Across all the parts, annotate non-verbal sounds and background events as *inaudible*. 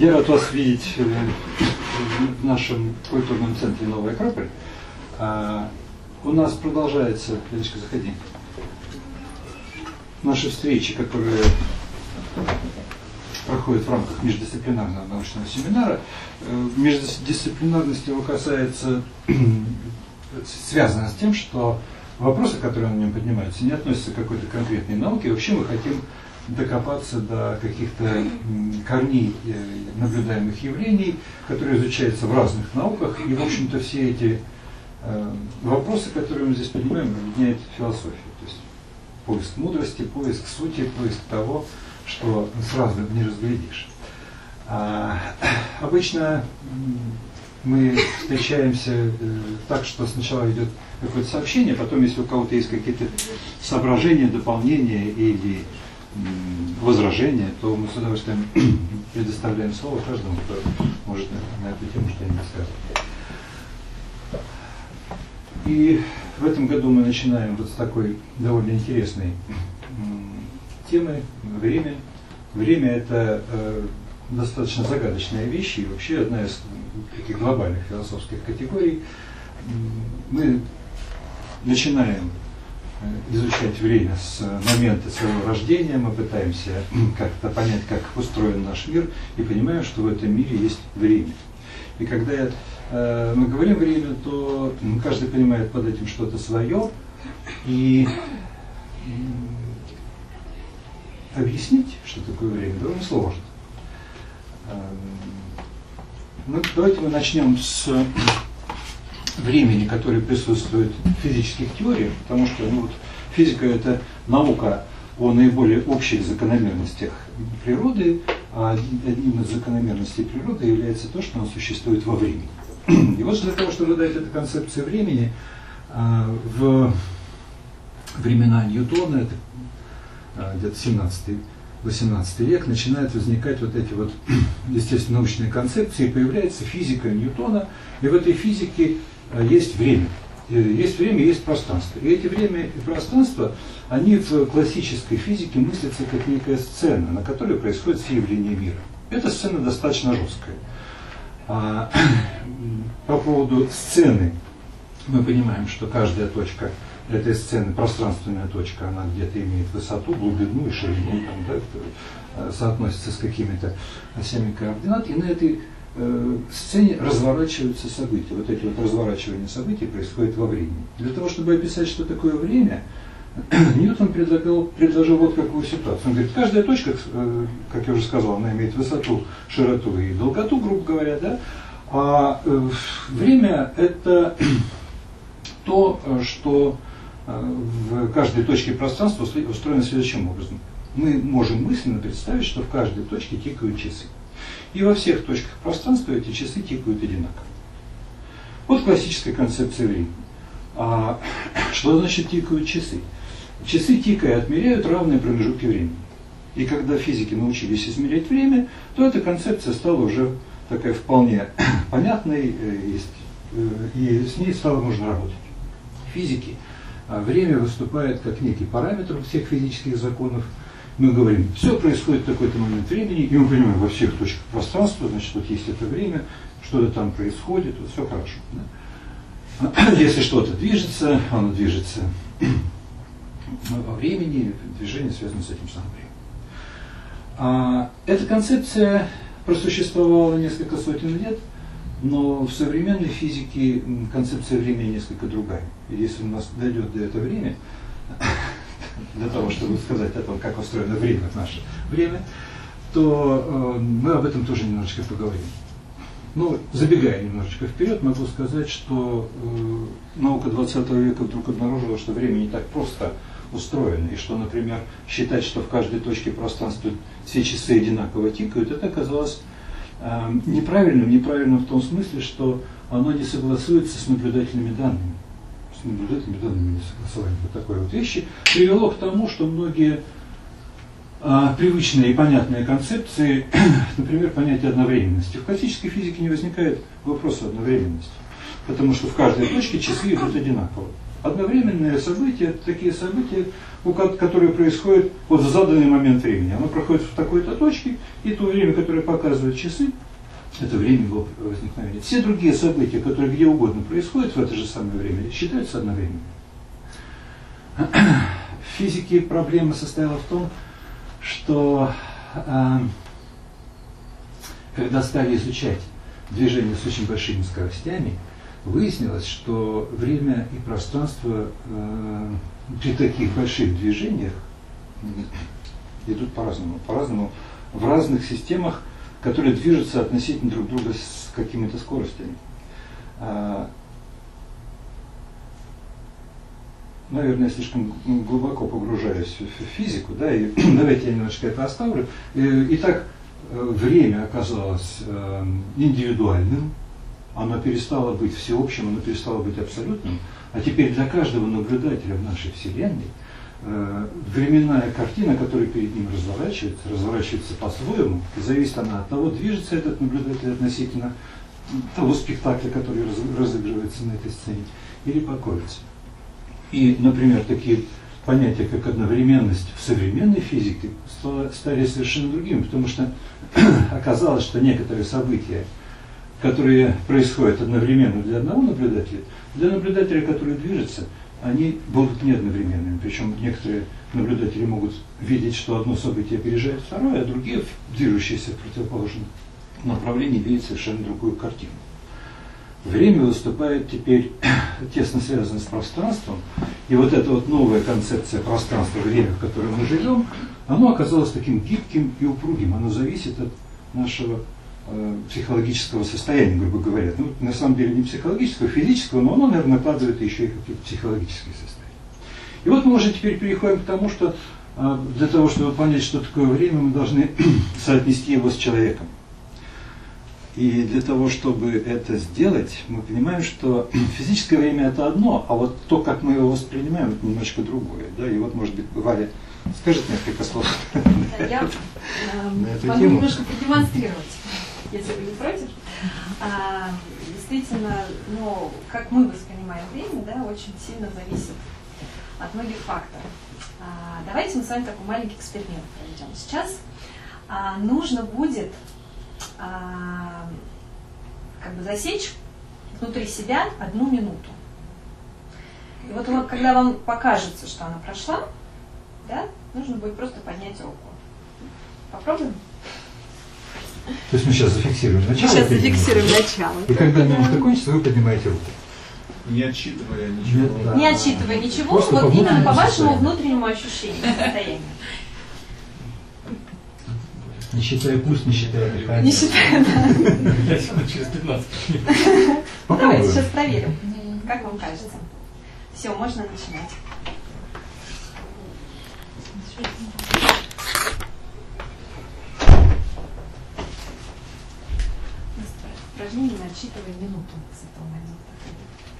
Я рад вас видеть э, в нашем культурном центре «Новая Акрополь». А, У нас продолжается, Леночка, заходи, наши встречи, которые проходят в рамках междисциплинарного научного семинара. Э, Междисциплинарность его касается, *clears throat* связана с тем, что вопросы, которые на нем поднимаются, не относятся к какой-то конкретной науке. Вообще мы хотим докопаться до каких-то корней э, наблюдаемых явлений, которые изучаются в разных науках. И, в общем-то, все эти э, вопросы, которые мы здесь поднимаем, объединяет философию. То есть поиск мудрости, поиск сути, поиск того, что сразу не разглядишь. А, *clears throat* обычно мы встречаемся э, так, что сначала идет какое-то сообщение, потом, если у кого-то есть какие-то соображения, дополнения или возражения, то мы с удовольствием *clears throat* предоставляем слово каждому, кто может на, эту тему что-нибудь сказать. И в этом году мы начинаем вот с такой довольно интересной темы «Время». Время – это э, достаточно загадочная вещь и вообще одна из таких глобальных философских категорий. Мы начинаем изучать время с момента своего рождения, мы пытаемся как-то понять, как устроен наш мир, и понимаем, что в этом мире есть время. И когда э, мы говорим время, то каждый понимает под этим что-то свое, и объяснить, что такое время, довольно сложно. Эм, Ну, давайте мы начнем с времени, которое присутствует в физических теориях, потому что ну, вот, физика это наука о наиболее общих закономерностях природы, а одним из закономерностей природы является то, что оно существует во времени. *clears throat* И вот для того, чтобы дать этой концепции времени, а, в времена Ньютона, это а, где-то 17-18 век, начинают возникать вот эти вот, *clears throat* естественно, научные концепции, появляется физика Ньютона, и в этой физике есть время. Э, Есть время, есть пространство. И эти время и пространство, они в классической физике мыслятся как некая сцена, на которой происходит все явления мира. Эта сцена достаточно жесткая. А, *clears throat* по поводу сцены мы понимаем, что каждая точка этой сцены, пространственная точка, она где-то имеет высоту, глубину и ширину, там, да, э, соотносится с какими-то осями координат, и на этой э, сцене разворачиваются события. Вот эти вот разворачивания событий происходят во времени. Для того, чтобы описать, что такое время, *clears throat* Ньютон предлагал, предложил вот какую ситуацию. Он говорит, каждая точка, э, как я уже сказал, она имеет высоту, широту и долготу, грубо говоря, да, а э, время это *clears throat* то, что в каждой точке пространства устро- устроено следующим образом. Мы можем мысленно представить, что в каждой точке тикают часы. И во всех точках пространства эти часы тикают одинаково. Вот классическая концепция времени. А *clears throat* что значит тикают часы? Часы тикая отмеряют равные промежутки времени. И когда физики научились измерять время, то эта концепция стала уже такая вполне *clears throat* понятной, э, есть, э, и с ней стало можно работать. Физики а, время выступает как некий параметр всех физических законов. Мы говорим, все происходит в такой-то момент времени, и мы понимаем, во всех точках пространства, значит, вот есть это время, что-то там происходит, вот все хорошо. да. *clears throat* Если что-то движется, оно движется *clears throat* во времени, движение связано с этим самым временем. А, эта концепция просуществовала несколько сотен лет, но в современной физике концепция времени несколько другая. И если у нас дойдет до этого время, *clears throat* для того, чтобы сказать о том, как устроено время, наше время, то э, мы об этом тоже немножечко поговорим. Ну, забегая немножечко вперед, могу сказать, что э, наука 20 века вдруг обнаружила, что время не так просто устроено, и что, например, считать, что в каждой точке пространства все часы одинаково тикают, это оказалось э, неправильным, неправильным в том смысле, что оно не согласуется с наблюдательными данными. С наблюдательными данными не согласование вот такой вот вещи привело к тому, что многие а, привычные и понятные концепции, *clears throat* например, понятие одновременности. В классической физике не возникает вопроса одновременности, потому что в каждой точке часы идут одинаково. Одновременные события – это такие события, которые происходят вот в заданный момент времени. Оно проходит в такой-то точке, и то время, которое показывают часы, это время его возникновения. Все другие события, которые где угодно происходят в это же самое время, считаются одновременными. В физике проблема состояла в том, что э, когда стали изучать движение с очень большими скоростями, выяснилось, что время и пространство э, при таких больших движениях идут по-разному. По-разному в разных системах, которые движутся относительно друг друга с какими-то скоростями. А, наверное, я слишком глубоко погружаюсь в физику, да, и *clears throat* давайте я немножко это оставлю. Итак, э, время оказалось э, индивидуальным, оно перестало быть всеобщим, оно перестало быть абсолютным, а теперь для каждого наблюдателя в нашей Вселенной э, временная картина, которая перед ним разворачивается, разворачивается по-своему, зависит она от того, движется этот наблюдатель относительно того спектакля, который разыгрывается на этой сцене, или покоится. И, например, такие понятия, как одновременность в современной физике стали совершенно другими, потому что *clears throat* оказалось, что некоторые события, которые происходят одновременно для одного наблюдателя, для наблюдателя, который движется, они будут не одновременными. Причем некоторые наблюдатели могут видеть, что одно событие опережает второе, а другие, движущиеся в противоположном направлении, видят совершенно другую картину. Время выступает теперь *clears throat* тесно связано с пространством, и вот эта вот новая концепция пространства, время, в котором мы живем, оно оказалось таким гибким и упругим, оно зависит от нашего психологического состояния, грубо говоря. Ну, на самом деле не психологического, а физического, но оно, наверное, накладывает еще и какие-то психологические состояния. И вот мы уже теперь переходим к тому, что э, для того, чтобы понять, что такое время, мы должны *clears throat* соотнести его с человеком. И для того, чтобы это сделать, мы понимаем, что *clears throat* физическое время это одно, а вот то, как мы его воспринимаем, это немножко другое. Да? И вот, может быть, Валя скажет несколько слов. Я *laughs* э, могу немножко продемонстрировать, если вы не против. А, действительно, ну, как мы воспринимаем время, да, очень сильно зависит от многих факторов. А, давайте мы с вами такой маленький эксперимент проведем. Сейчас а, нужно будет а, как бы засечь внутри себя одну минуту. И вот, когда вам покажется, что она прошла, да, нужно будет просто поднять руку. Попробуем? То есть мы сейчас зафиксируем начало? Сейчас зафиксируем начало. И когда минута кончится, вы поднимаете руку. Не отчитывая ничего. Нет, да. Не отчитывая ничего, Просто вот именно по вашему внутреннему ощущению, состоянию. Не считая пульс, не считая дыхание. Не считая, да. Я через 15 Давайте сейчас проверим. Как вам кажется? Все, можно начинать. Упражнение на отсчитывание момента.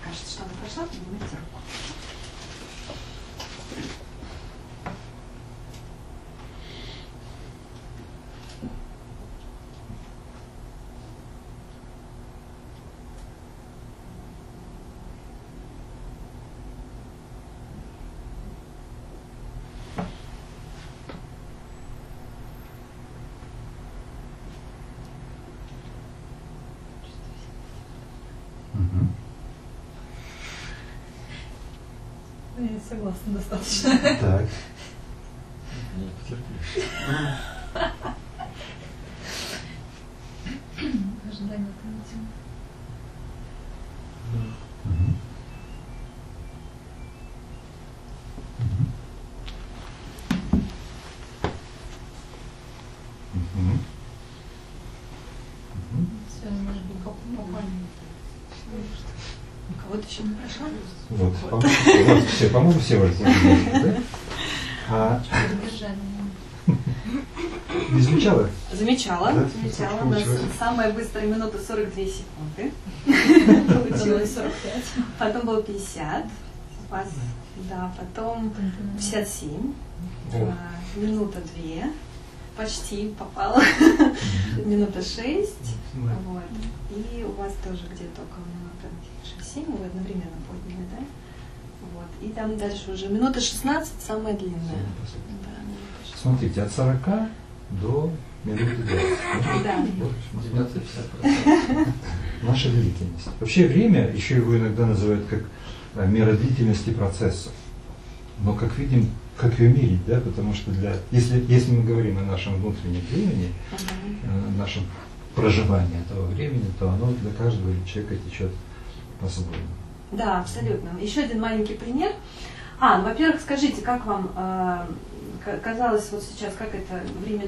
Кажется, что она прошла, поднимайте руку. Согласна, достаточно. Так. Ожидание *laughs* Вот еще не прошла? Вот, по-моему, все, по-моему, все уже да? а... Не замечала? Замечала, да? замечала. У нас самая быстрая минута 42 секунды. Получилось 45. Потом было 50. вас, да, потом 57, а, минута две, почти попала, минута шесть, вот, и у вас тоже где-то около минуты 6-7, вы одновременно подняли, да? Вот, и там дальше уже минута 16, самая длинная. Да, Смотрите, от 40 до минуты 20. Да. 90-50%. Наша длительность. Вообще время, еще его иногда называют как э, мера длительности процесса. Но как видим, как ее мерить, да, потому что для, если, если мы говорим о нашем внутреннем времени, э, нашем проживании этого времени, то оно для каждого человека течет по-своему. Да, абсолютно. Еще один маленький пример. А, ну, во-первых, скажите, как вам э, казалось вот сейчас, как это время,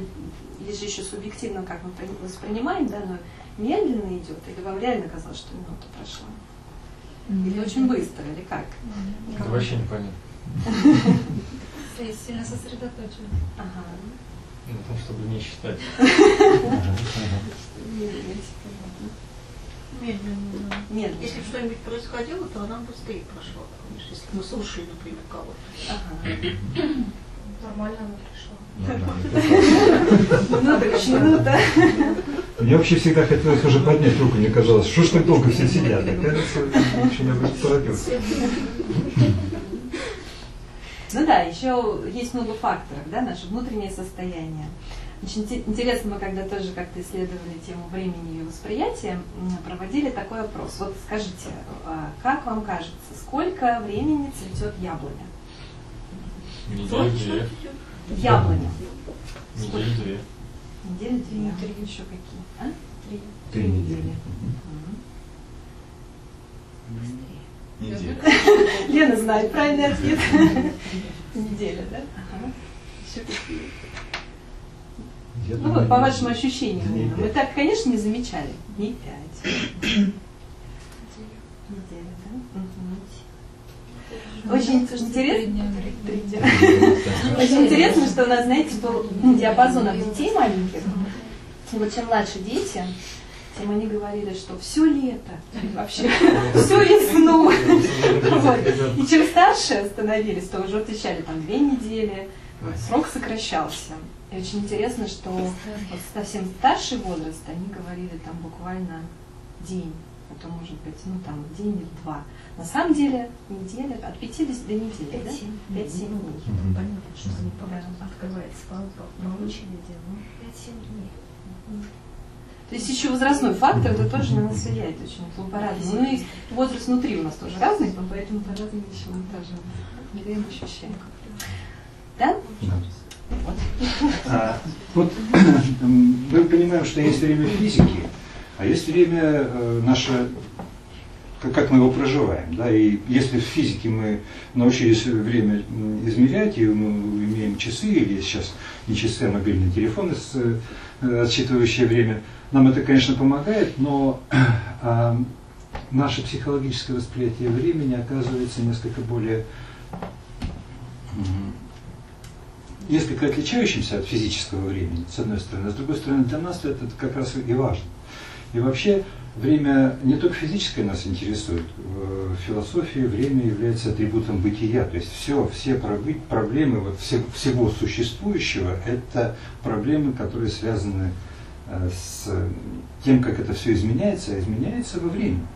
есть же еще субъективно, как мы воспринимаем, да, но медленно идет, или вам реально казалось, что минута прошла? Или очень быстро, или как? Это вообще непонятно. *laughs* Сильно сосредоточен. Ага. На том, чтобы не считать. Медленно. Медленно. Если что-нибудь происходило, то она быстрее прошла. Если мы слушали, например, кого-то. Ага. Нормально она пришла. Минута, как минута. Мне вообще всегда хотелось уже поднять руку, мне казалось, что ж так долго все сидят. Кажется, очень об этом торопился. Ну да, еще есть много факторов, да, наше внутреннее состояние. Очень интересно, мы когда тоже как-то исследовали тему времени и восприятия, проводили такой опрос. Вот скажите, а, как вам кажется, сколько времени цветет яблоня? Неделю-две. Яблоня. Неделю-две. Недели две. Три еще какие? А? Три. Три недели. Неделю. *laughs* Лена знает правильный ответ. *laughs* Неделя, да? Ага. Еще какие? Я Ну думаю, вот, по вашим ощущениям, дней Лена. Вы пять. так, конечно, не замечали. Дней пять. Неделя, да? Очень интересно. *laughs* Очень интересно, что у нас, знаете, был диапазон от детей маленьких. Вот чем младше дети, тем они говорили, что все лето, *laughs* вообще всю весну. *laughs* *laughs* И чем старше становились, то уже отвечали там две недели, срок сокращался. И очень интересно, что вот совсем старший возраст, они говорили там буквально день, а то может быть, ну там день или два. На самом деле неделя, от 50 до недели, да? 5-7 дней. Мгм. Понятно, что они по- открывается очереди, но 5-7 дней. То есть еще возрастной фактор, это тоже на нас влияет очень по-разному. Ну и возраст внутри у нас тоже разный, поэтому по-разному еще мы тоже время ощущаем. Да? Да. Вот. А, вот *clears throat* мы понимаем, что есть время физики, а есть время э, наше, как, мы его проживаем. Да? И если в физике мы научились время измерять, и мы имеем часы, или сейчас не часы, а мобильные телефоны, с, э, отсчитывающие время, нам это, конечно, помогает, но а, *clears throat* наше психологическое восприятие времени оказывается несколько более несколько отличающимся от физического времени, с одной стороны. С другой стороны, для нас это как раз и важно. И вообще время не только физическое нас интересует. В философии время является атрибутом бытия. То есть все, все проблемы вот, все- всего существующего – это проблемы, которые связаны э, с тем, как это все изменяется, а изменяется во времени.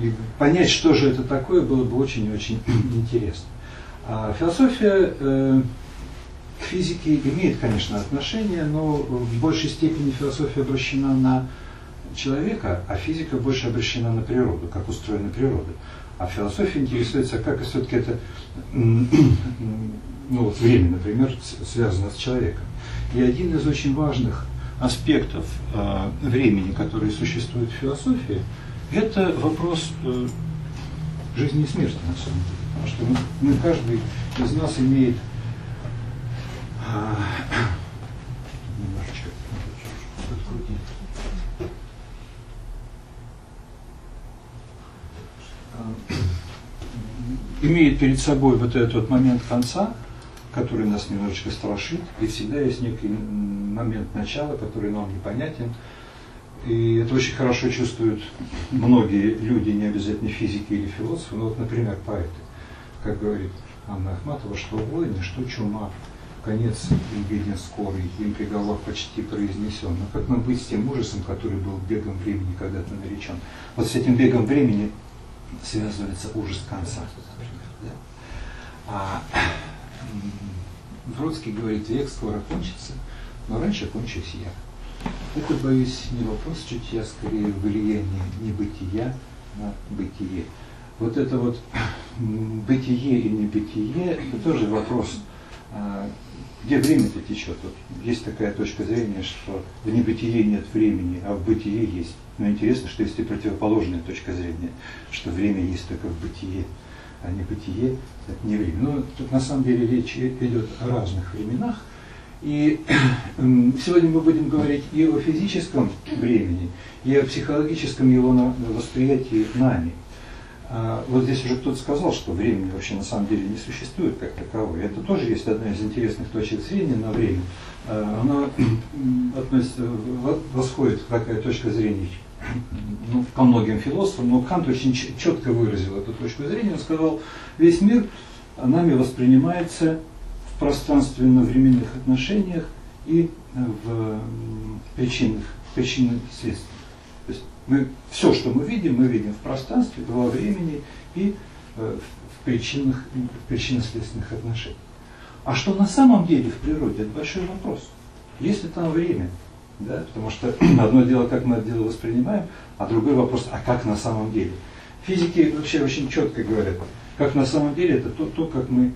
И, понять, что же это такое, было бы очень и очень *clears throat* интересно. А философия э, к физике имеет, конечно, отношение, но в большей степени философия обращена на человека, а физика больше обращена на природу, как устроена природа. А философия интересуется, как все-таки это *clears throat* ну, вот время, например, связано с человеком. И один из очень важных аспектов э, времени, который существует в философии, это вопрос э, жизни и смерти, на самом деле. Потому что мы, мы каждый из нас имеет а, *coughs* немножечко подкрутить. А, имеет перед собой вот этот вот момент конца, который нас немножечко страшит, и всегда есть некий момент начала, который нам непонятен. И это очень хорошо чувствуют многие люди, не обязательно физики или философы, но вот, например, поэты. как говорит Анна Ахматова, что войны, что чума, конец им виден скорый, им приговор почти произнесен. Но как нам быть с тем ужасом, который был бегом времени когда-то наречен? Вот с этим бегом времени связывается ужас конца. Да? А Бродский говорит, век скоро кончится, но раньше кончусь я. Это, боюсь, не вопрос чутья, скорее влияние небытия на бытие. Вот это вот бытие и небытие, это тоже вопрос, а, где время-то течет. Вот есть такая точка зрения, что в небытие нет времени, а в бытие есть. Но интересно, что есть и противоположная точка зрения, что время есть только в бытие, а не бытие – это не время. Но тут на самом деле речь идет о разных временах. И *clears throat* сегодня мы будем говорить и о физическом времени, и о психологическом его восприятии нами – а, вот здесь уже кто-то сказал, что времени вообще на самом деле не существует как таковое. Это тоже есть одна из интересных точек зрения на время. А, она *clears throat* относится, восходит такая точка зрения ну, ко многим философам, но Кант очень четко выразил эту точку зрения. Он сказал, весь мир нами воспринимается в пространственно-временных отношениях и в причинных, причинных следствиях. Мы, все, что мы видим, мы видим в пространстве, во времени и э, в причинных, причинно-следственных отношениях. А что на самом деле в природе, это большой вопрос. Есть ли там время? Да? Потому что *clears throat* одно дело, как мы это дело воспринимаем, а другой вопрос, а как на самом деле? Физики вообще очень четко говорят, как на самом деле, это то, то как мы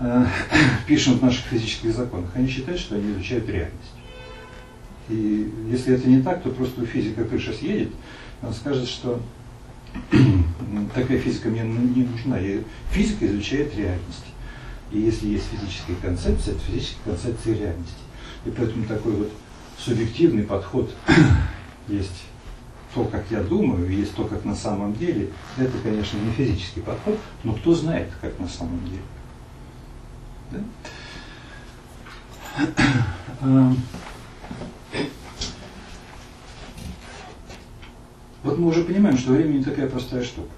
э, *clears throat* пишем в наших физических законах. Они считают, что они изучают реальность. И если это не так, то просто у физика крыша съедет, он скажет, что *clears throat* такая физика мне не нужна. Я, физика изучает реальность. И если есть физические концепции, это физические концепции реальности. И поэтому такой вот субъективный подход *clears throat* есть то, как я думаю, есть то, как на самом деле, это, конечно, не физический подход, но кто знает, как на самом деле. Да? *clears throat* Вот мы уже понимаем, что время не такая простая штука.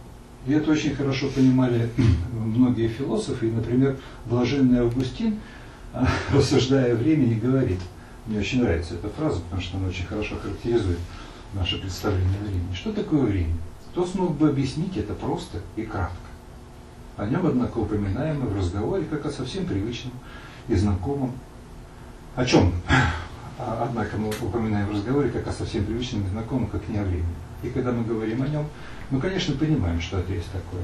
И это очень хорошо понимали *clears throat* многие философы. И, например, блаженный Августин, *laughs* рассуждая о времени, говорит, мне очень нравится эта фраза, потому что она очень хорошо характеризует наше представление о времени. Что такое время? Кто смог бы объяснить это просто и кратко? О нем, однако, упоминаем мы в разговоре как о совсем привычном и знакомом. О чем? *laughs* Однако мы упоминаем в разговоре как о совсем привычном и знакомом, как не о времени. И когда мы говорим о нем, мы, конечно, понимаем, что это есть такое.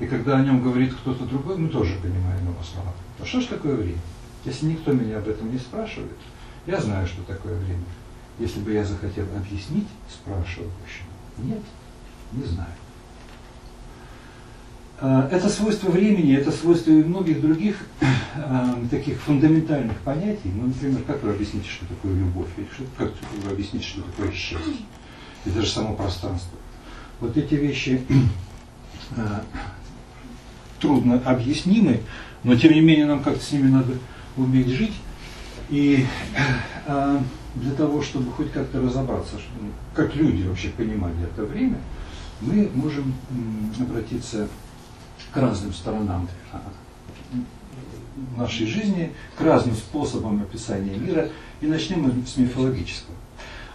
И когда о нем говорит кто-то другой, мы тоже понимаем его слова. А что же такое время? Если никто меня об этом не спрашивает, я знаю, что такое время. Если бы я захотел объяснить спрашивающему, нет, не знаю. А, это свойство времени, это свойство и многих других э, таких фундаментальных понятий. Ну, например, как вы объясните, что такое любовь, или как вы объясните, что такое счастье и даже само пространство. Вот эти вещи э, трудно объяснимы, но тем не менее нам как-то с ними надо уметь жить. И э, для того, чтобы хоть как-то разобраться, что, как люди вообще понимали это время, мы можем э, обратиться к разным сторонам э, нашей жизни, к разным способам описания мира, и начнем с мифологического.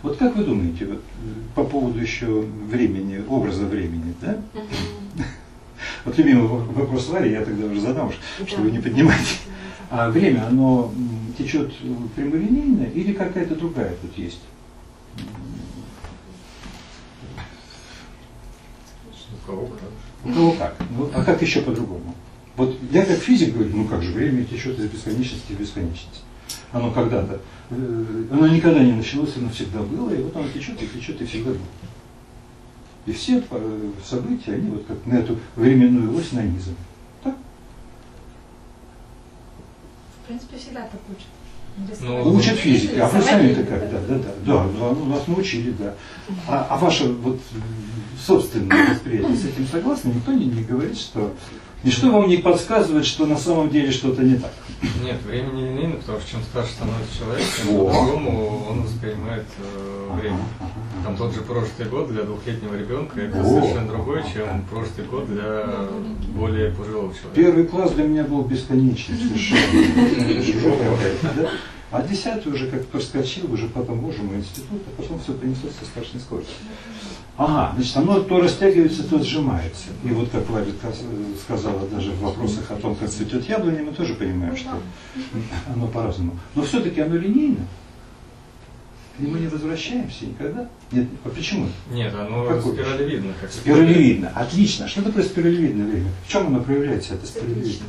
Вот как вы думаете, вот, по поводу еще времени, образа времени, да? *laughs* Вот любимый вопрос Варе, я тогда уже задам, чтобы не поднимать. А время, оно течет прямолинейно или какая-то другая тут есть? У кого как? У кого как? Ну, а как еще по-другому? Вот я как физик говорю, ну как же, время течет из бесконечности в бесконечность. Оно когда-то Э, оно никогда не началось, оно всегда было, и вот оно течет и течет и всегда было. И все э, события, они вот как на эту временную ось нанизаны. Так? В принципе, всегда так учат. Ну, Учат физики, а вы сами-то как? Да, да, да, да, да, ну, нас научили, да. А, а ваше вот собственное восприятие с этим согласны? Никто не, не говорит, что ничто вам не подсказывает, что на самом деле что-то не так. Нет, время не линейно, потому что чем старше становится человек, тем по-другому он воспринимает э, время. Там тот же прожитый год для двухлетнего ребенка это О. совершенно другой, чем прожитый год для более пожилого человека. Первый класс для меня был бесконечный совершенно. Да? А десятый уже как проскочил, уже потом, боже мой, институт, а потом все понеслось со страшной скоростью. Ага, значит, оно то растягивается, то сжимается. И вот как Владя сказала даже в вопросах о том, как цветет яблоня, мы тоже понимаем, что оно по-разному. Но все-таки оно линейно. И мы не возвращаемся никогда. Нет, а почему? Нет, оно Какой? спиралевидно. Как Спиралевидно. Отлично. Что такое спиралевидное время? В чем оно проявляется, эта спиралевидность?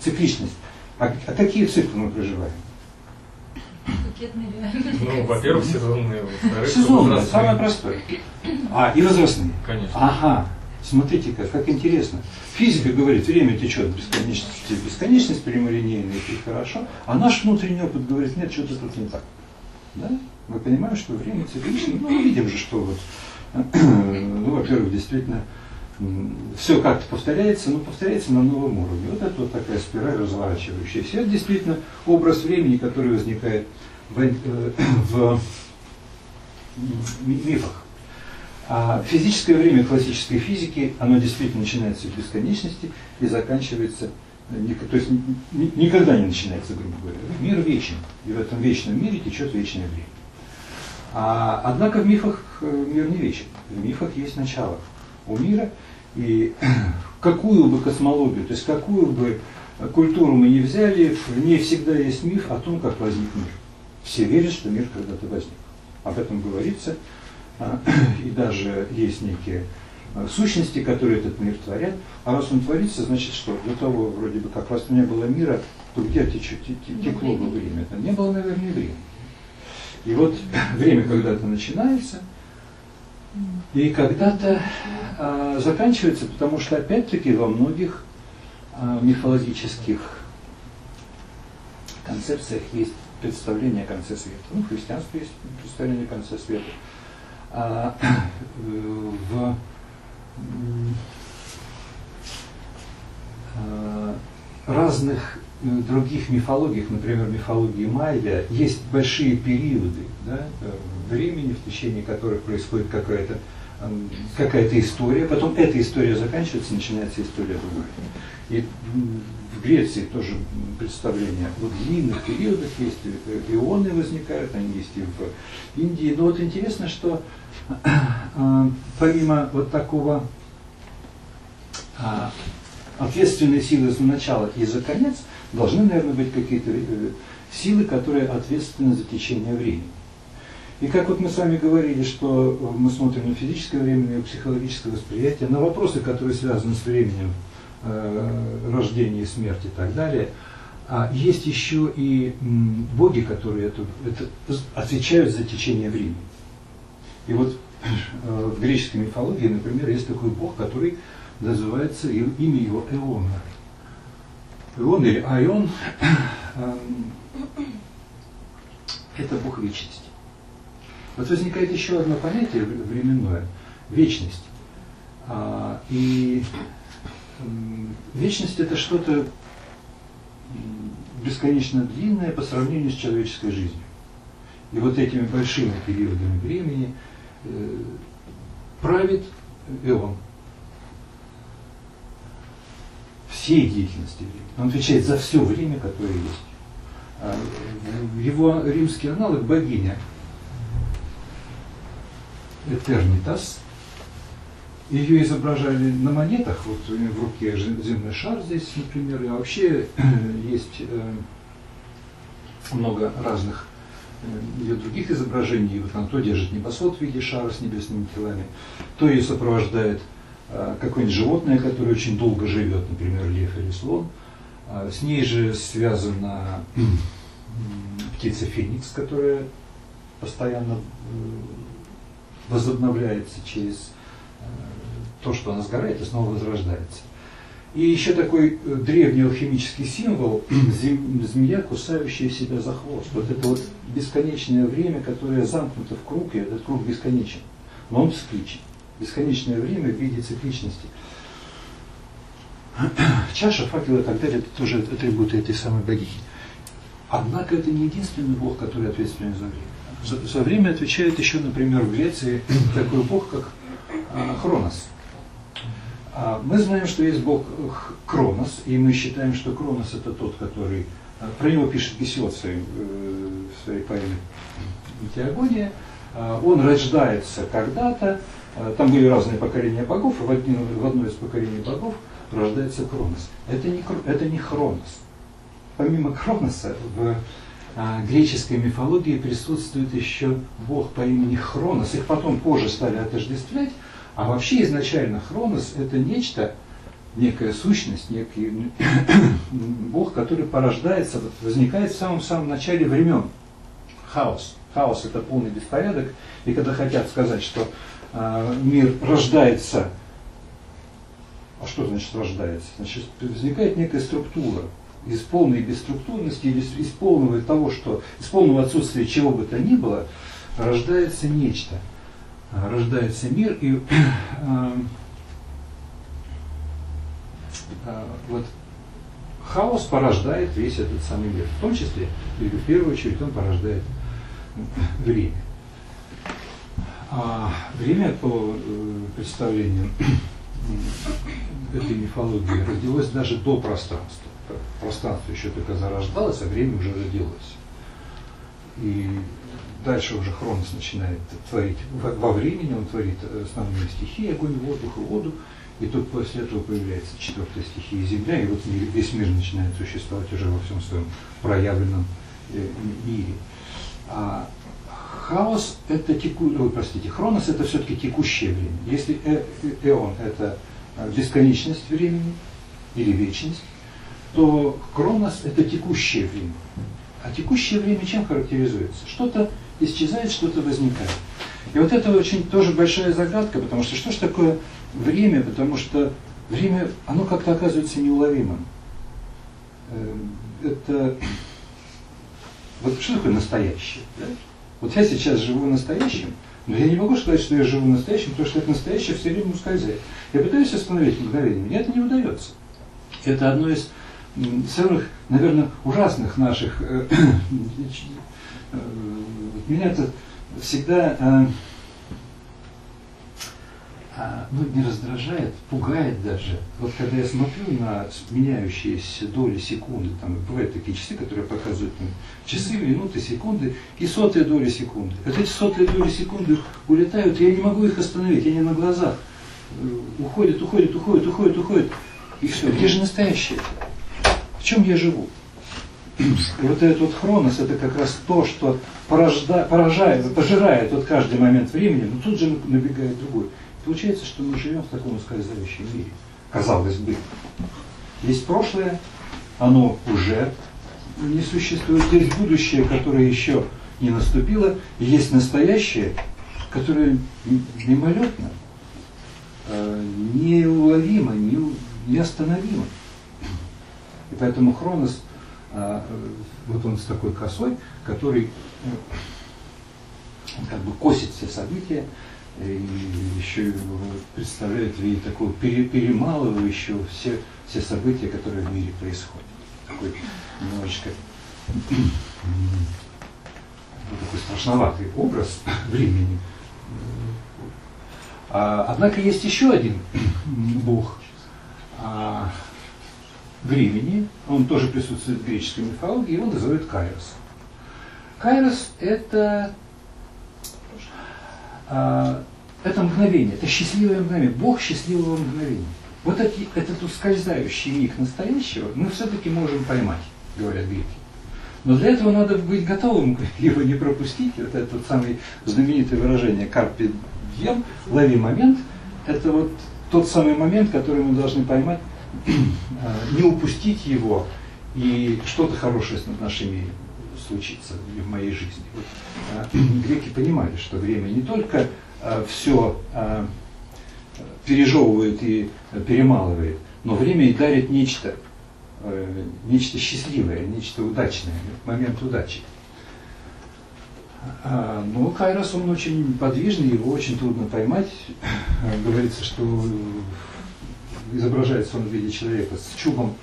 Цикличность. А, а какие циклы мы проживаем? Ну, во-первых, сезонные, во-вторых, возрастные. самое простое. А, и возрастные. Конечно. Ага, смотрите-ка, как интересно. Физика говорит, время течет в бесконечность прямолинейно, и хорошо, а наш внутренний опыт говорит, нет, что-то тут не так. Да? Мы понимаем, что время циклично, ну, мы видим же, что вот, *clears throat* ну, во-первых, действительно, все как-то повторяется, но повторяется на новом уровне. Вот это вот такая спираль разворачивающаяся. Это действительно образ времени, который возникает в, э, *clears throat* в мифах. А физическое время классической физики, оно действительно начинается в бесконечности и заканчивается, э, то есть ни- ни- никогда не начинается, грубо говоря. Мир вечен, и в этом вечном мире течет вечное время. А, однако в мифах э, мир не вечен. В мифах есть начало у мира, и *clears throat* какую бы космологию, то есть какую бы культуру мы не взяли, в ней всегда есть миф о том, как возник мир. Все верят, что мир когда-то возник. Об этом говорится, а, *clears throat* и даже есть некие а, сущности, которые этот мир творят. А раз он творится, значит что? До того, вроде бы, как раз не было мира, то где тече- те- те- текло бы время? Не было, наверное, времени. И вот *clears throat* время когда-то начинается, и когда-то а, заканчивается, потому что опять-таки во многих а, мифологических концепциях есть представление о конце света. Ну, в христианстве есть представление о конце света. А, э, в а, разных э, других мифологиях, например, мифологии майя, есть большие периоды да, э, времени, в течение которых происходит какая-то м, какая-то история, потом эта история заканчивается, начинается история другая. И в Греции тоже представление о длинных периодах есть, э, ионы возникают, они есть и в Индии. Но вот интересно, что э, помимо вот такого а, ответственные силы за начало и за конец, должны, наверное, быть какие-то э, силы, которые ответственны за течение времени. И как вот мы с вами говорили, что э, мы смотрим на физическое время, на психологическое восприятие, на вопросы, которые связаны с временем э, рождения и смерти и так далее, а есть еще и боги, которые это, это отвечают за течение времени. И вот э, в греческой мифологии, например, есть такой бог, который называется, и- имя его Эон. Эон или Айон *clears throat* эм, *clears throat* это бог вечности. Вот возникает еще одно понятие вре- временное – вечность. А, и м, вечность это что-то бесконечно длинное по сравнению с человеческой жизнью. И вот этими большими периодами времени э, правит Эон. Всей деятельности времени. Он отвечает за все время, которое есть. А, Его римский аналог богиня Этернитас. Ее изображали на монетах, вот у нее в руке земной шар здесь, например, и вообще есть э, много разных э, ее других изображений. Вот она то держит небосвод в виде шара с небесными телами, то ее сопровождает э, какое-нибудь животное, которое очень долго живет, например, лев или слон. А С ней же связана птица феникс, которая постоянно э, возобновляется через э, то, что она сгорает и снова возрождается. И еще такой э, древний алхимический символ *clears throat* – змея, кусающая себя за хвост. Вот это вот бесконечное время, которое замкнуто в круг, и этот круг бесконечен. Но он цикличен. Бесконечное время в виде цикличности. Чаша, факел и так далее – это тоже атрибуты этой самой богини. Однако это не единственный бог, который ответственен за время. За, за время отвечает еще, например, в Греции *coughs* такой бог, как а, Хронос. А, мы знаем, что есть бог Кронос, и мы считаем, что Кронос это тот, который... А, про него пишет Гесиод в своей, э, в своей поэме Теогония. Он рождается когда-то, там были разные поколения богов, и в, один, в одно из поколений богов рождается Кронос. Это не, это не Хронос. Помимо Кроноса в греческой мифологии присутствует еще бог по имени Хронос. Их потом позже стали отождествлять, а вообще изначально Хронос это нечто, некая сущность, некий *coughs* Бог, который порождается, возникает в самом-самом начале времен. Хаос. Хаос это полный беспорядок. И когда хотят сказать, что э, мир рождается, а что значит рождается? Значит, возникает некая структура из полной бесструктурности или из полного того, что из полного отсутствия чего бы то ни было, рождается нечто – рождается мир, и э, *clears throat* э, вот хаос порождает весь этот самый мир. В том числе, или в первую очередь, он порождает *clears throat* время. А время, по э, представлению этой мифологии, родилось даже до пространства. Пространство еще только зарождалось, а время уже родилось. И дальше уже Хронос начинает творить во времени, он творит основные стихии, огонь, воздух и воду, и тут после этого появляется четвертая стихия Земля, и вот весь мир начинает существовать уже во всем своем проявленном э, мире. А хаос это теку, ой, простите, хронос это все-таки текущее время. Если э, э, эон это бесконечность времени или вечность, то хронос это текущее время. А текущее время чем характеризуется? Что-то исчезает, что-то возникает. И вот это очень тоже большая загадка, потому что что же такое время? Потому что время, оно как-то оказывается неуловимым. Эм, это... Вот что такое настоящее? Да? Вот я сейчас живу настоящим, но я не могу сказать, что я живу настоящим, потому что это настоящее все время ускользает. Я пытаюсь остановить мгновение, мне это не удается. Это одно из самых, наверное, ужасных наших э, *coughs* э, меня это всегда э, ну, не раздражает, пугает даже. Вот когда я смотрю на меняющиеся доли секунды, там бывают такие часы, которые показывают ну, часы, минуты, секунды и сотые доли секунды. Вот эти сотые доли секунды улетают, и я не могу их остановить, они на глазах. Э, уходят, уходят, уходят, уходят, уходят. И все, где же настоящее? В чем я живу? И вот этот вот хронос, это как раз то, что порожда, поражает, пожирает вот каждый момент времени, но тут же набегает другой. Получается, что мы живем в таком ускользающем мире. Казалось бы. Есть прошлое, оно уже не существует. Есть будущее, которое еще не наступило. Есть настоящее, которое мимолетно, э, неуловимо, неостановимо. И поэтому Хронос а, вот он с такой косой, который он как бы косит все события, и еще представляет в виде такого пере, перемалывающего все, все события, которые в мире происходят. Такой немножечко такой страшноватый образ *laughs* времени. А, однако есть еще один *clears throat* бог, а, времени, он тоже присутствует в греческой мифологии, его называют Кайрос. Кайрос это, это мгновение, это счастливое мгновение, Бог счастливого мгновения. Вот эти, этот ускользающий миг настоящего мы все-таки можем поймать, говорят греки. Но для этого надо быть готовым *laughs* его не пропустить. Вот это вот самое знаменитое выражение «карпе дием», «лови момент», это вот тот самый момент, который мы должны поймать Э, *clears throat* не упустить его, и что-то хорошее в нашей мире случится в моей жизни. Э, *clears throat* греки понимали, что время не только э, все пережевывает и перемалывает, Но время и дарит нечто, нечто счастливое, нечто удачное, момент удачи. А, ну, Кайрос, он очень подвижный, его очень трудно поймать. *clears throat* Говорится, что изображается он в виде человека с чубом,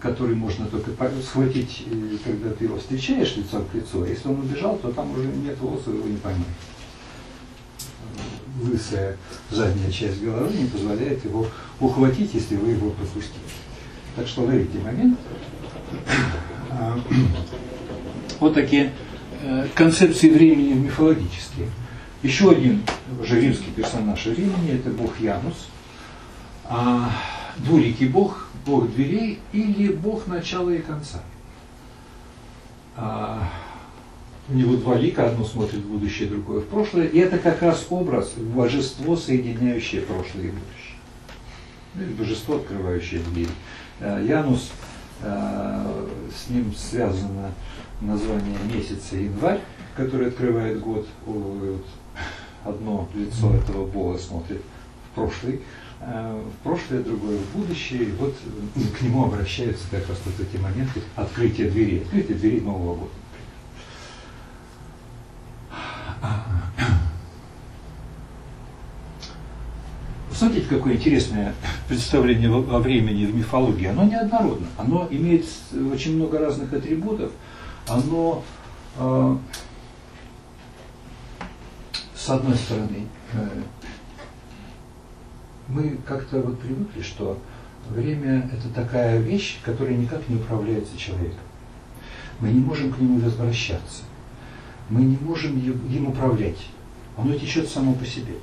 который можно только схватить, э, когда ты его встречаешь лицом к лицу. А если он убежал, то там уже нет волоса, его не поймать. Лысая задняя часть головы не позволяет его ухватить, если вы его пропустите. Так что ловите момент. А, *clears throat* вот такие Э, концепции времени мифологические. Еще один уже римский персонаж времени – это бог Янус. А, двуликий бог, бог дверей или бог начала и конца. А, у него два лика, одно смотрит в будущее, другое в прошлое. И это как раз образ, божество, соединяющее прошлое и будущее. Ну, или божество, открывающее двери. Э, Янус, э, с ним связано название месяца январь, который открывает год, вот, одно лицо этого бога смотрит в прошлый, э, в прошлое, другое в будущее, и вот к нему обращаются как раз вот эти моменты открытия дверей, открытия дверей Нового года. Смотрите, какое интересное представление о времени в мифологии. Оно неоднородно. Оно имеет очень много разных атрибутов – оно, э, с одной стороны, э, мы как-то вот привыкли, что время – это такая вещь, которая никак не управляется человеком. Мы не можем к нему возвращаться. Мы не можем им управлять. Оно течет само по себе.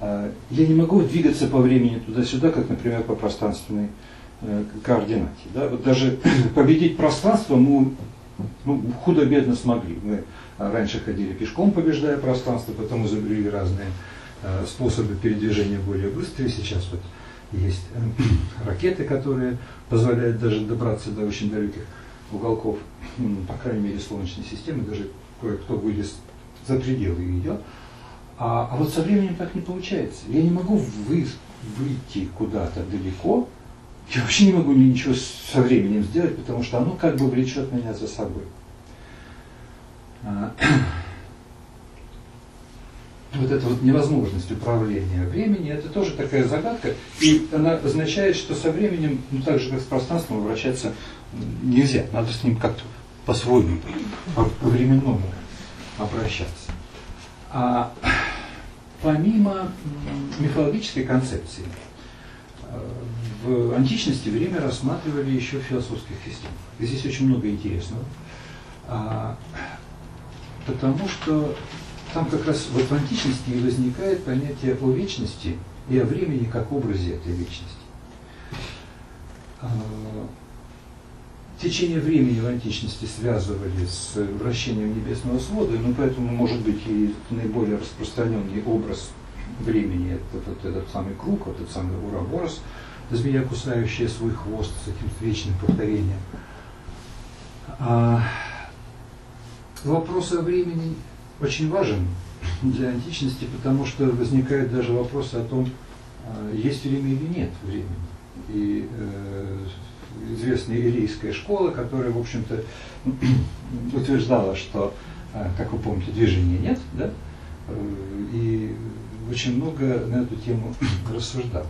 Э, я не могу двигаться по времени туда-сюда, как, например, по пространственной э, координате. Да? Вот даже *clears throat* победить пространство мы ну, худо-бедно смогли. Мы раньше ходили пешком, побеждая пространство, потом изобрели разные способы передвижения более быстрые. Сейчас вот есть э, *clears throat* ракеты, которые позволяют даже добраться до очень далеких уголков, по крайней мере, Солнечной системы, даже кое-кто вылез за пределы ее. А, а вот со временем так не получается. Я не могу вы, выйти куда-то далеко, я вообще не могу ничего со временем сделать, потому что оно как бы влечет меня за собой. *clears throat* Вот эта вот невозможность управления времени, это тоже такая загадка, и она означает, что со временем, ну так же как с пространством, обращаться нельзя, надо с ним как-то по-своему, по-временному обращаться. А помимо мифологической концепции, в античности время рассматривали еще в философских системах. Здесь очень много интересного. А, потому что там как раз в античности и возникает понятие о вечности и о времени как образе этой вечности. А, течение времени в античности связывали с вращением небесного свода, ну поэтому может быть и наиболее распространенный образ времени это вот этот самый круг, вот этот самый уроборос – змея, кусающая свой хвост с этим вечным повторением. А, вопрос о времени очень важен для античности, потому что возникает даже вопрос о том, а, есть время или нет времени. И э, известная Илийская школа, которая, в общем-то, *clears throat* утверждала, что, э, как вы помните, движения нет, да? Э, и очень много на эту тему *clears throat* рассуждала.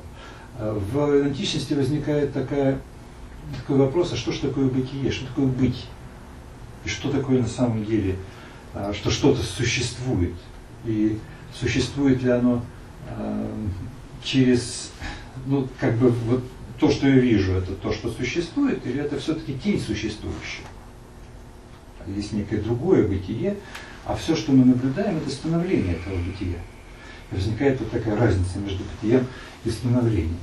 В античности возникает такая, такой вопрос, а что же такое бытие, что такое быть? И что такое на самом деле, а, что что-то существует? И существует ли оно а, через, ну, как бы, вот то, что я вижу, это то, что существует, или это все-таки тень существующего? Есть некое другое бытие, а все, что мы наблюдаем, это становление этого бытия. И возникает вот такая разница между бытием и становлением.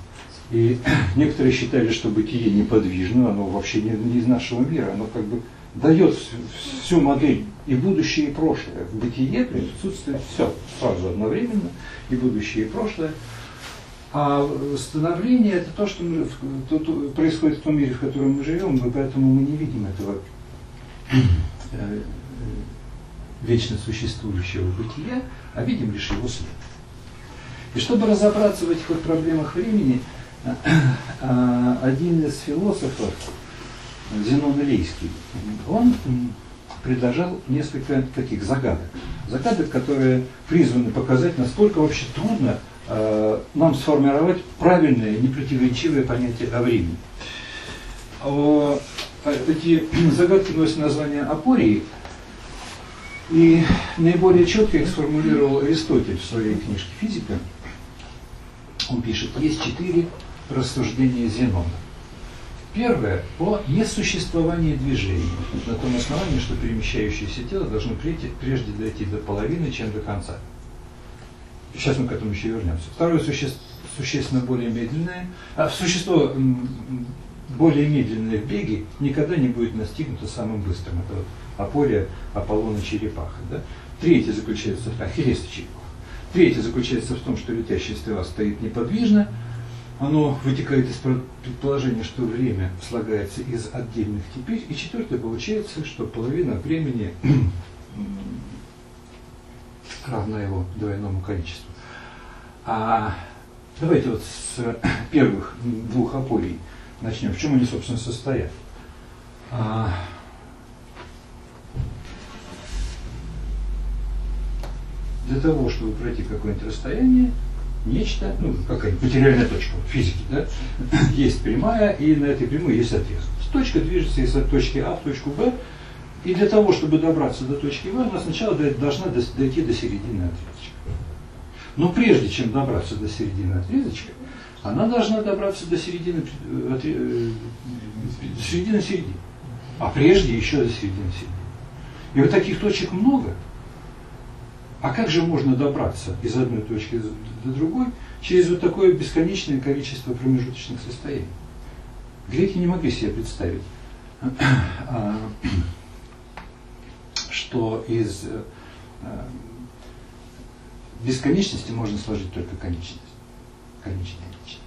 И *clears throat* некоторые считали, что бытие неподвижно, оно вообще не, не из нашего мира, оно как бы дает всю модель и будущее, и прошлое. В бытие присутствует все сразу одновременно, и будущее, и прошлое. А становление это то, что мы, то, то, происходит в том мире, в котором мы живем, и поэтому мы не видим этого э, вечно существующего бытия, а видим лишь его след. И чтобы разобраться в этих вот проблемах времени, А, один из философов, Зенон Илейский, он предложил несколько таких загадок. Загадок, которые призваны показать, насколько вообще трудно э, нам сформировать правильное, непротиворечивое понятие о времени. О, э, эти *clears throat* загадки носят название апории, и наиболее четко их сформулировал Аристотель в своей книжке «Физика». Он пишет, есть четыре рассуждения Зенона. Первое – о несуществовании движения, на том основании, что перемещающееся тело должно прежде дойти до половины, чем до конца. Сейчас мы к этому еще вернемся. Второе суще, существенно более медленное, а существо более медленное в беге никогда не будет настигнуто самым быстрым. Это вот Апория, Аполлона, Черепаха. Да? Третье заключается в *laughs* Ахиллес черепаха. Третье заключается в том, что летящая стрела стоит неподвижно, оно вытекает из предположения, что время слагается из отдельных теперь. И четвертое получается, что половина времени *clears throat* равна его двойному количеству. А давайте вот с *clears throat* первых двух апорий начнем. В чем они, собственно, состоят? А, для того, чтобы пройти какое-нибудь расстояние, нечто, ну, какая-нибудь материальная точка в физике, да, *clears throat* есть прямая, и на этой прямой есть отрезок. Точка движется из точки А в точку Б, и для того, чтобы добраться до точки В, она сначала должна дойти до середины отрезочка. Но прежде чем добраться до середины отрезочка, она должна добраться до середины, э, э, середины середины. А прежде еще до середины середины. И вот таких точек много – а как же можно добраться из одной точки до другой через вот такое бесконечное количество промежуточных состояний? Греки не могли себе представить, а, *clears throat* что из э, бесконечности можно сложить только конечность. Конечная нечто.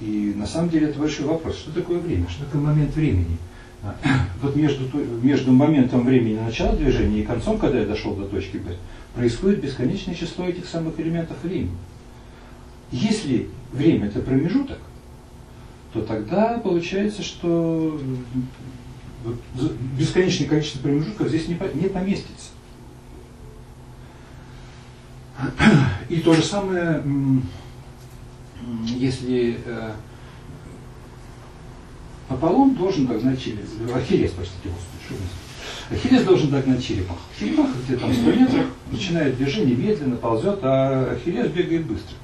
И на самом деле это большой вопрос. Что такое время? Что такое момент времени? *clears throat* вот между, между моментом времени начала движения и концом, когда я дошел до точки Б, происходит бесконечное число этих самых элементов времени. Если время это промежуток, то тогда получается, что бесконечное количество промежутков здесь не, не поместится. И то же самое, если э, Аполлон должен догнать Ахиллес, Ахиллес, простите, Господи, Ахиллес должен догнать черепах. Черепаха где-то там 100 метров, начинает движение, медленно ползет, а Ахиллес бегает быстро.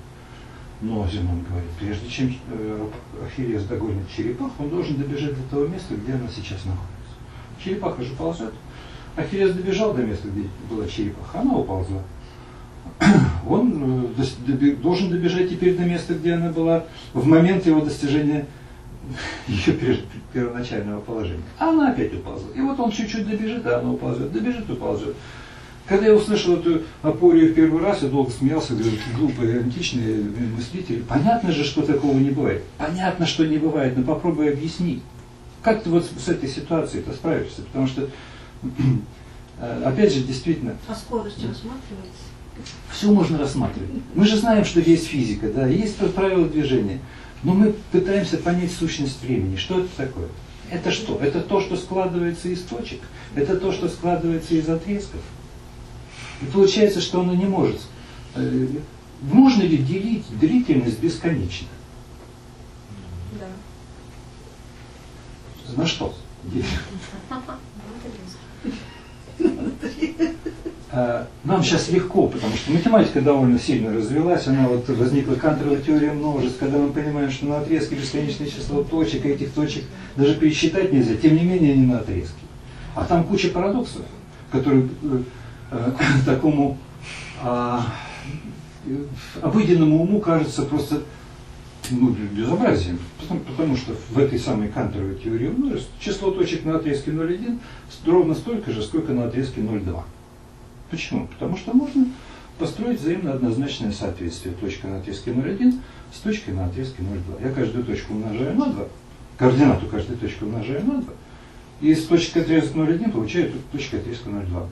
Но Зенон говорит, прежде чем э, Ахиллес догонит черепах, он должен добежать до того места, где она сейчас находится. Черепаха же ползет. Ахиллес добежал до места, где была черепаха, она уползла. Он э, должен добежать теперь до места, где она была в момент его достижения ее первоначального положения. А она опять уползла. И вот он чуть-чуть добежит, а она уползет, добежит, уползет. Когда я услышал эту апорию в первый раз, я долго смеялся, говорю, глупые античные мыслители. Понятно же, что такого не бывает. Понятно, что не бывает, но попробуй объяснить. Как ты вот с этой ситуацией-то справишься? Потому что, *clears throat* опять же, действительно... А скорость рассматривается? Все можно рассматривать. Мы же знаем, что есть физика, да, есть правила движения. Но мы пытаемся понять сущность времени. Что это такое? Это что? Это то, что складывается из точек? Это то, что складывается из отрезков? И получается, что оно не может. Э, можно ли делить длительность бесконечно? Да. На что? *laughs* А, нам сейчас легко, потому что математика довольно сильно развелась, она вот возникла кантовая теория множеств, когда мы понимаем, что на отрезке бесконечное число точек, и этих точек даже пересчитать нельзя, тем не менее они на отрезке. А там куча парадоксов, которые э, э, такому э, обыденному уму кажется просто ну, безобразием, потому, потому что в этой самой кантовой теории множеств число точек на отрезке 0,1 ровно столько же, сколько на отрезке 0,2. Почему? Потому что можно построить взаимно однозначное соответствие точка на отрезке 0,1 с точкой на отрезке 0,2. Я каждую точку умножаю на 2, координату каждой точки умножаю на 2, и с точки отрезка 0,1 получаю точку отрезка 0,2.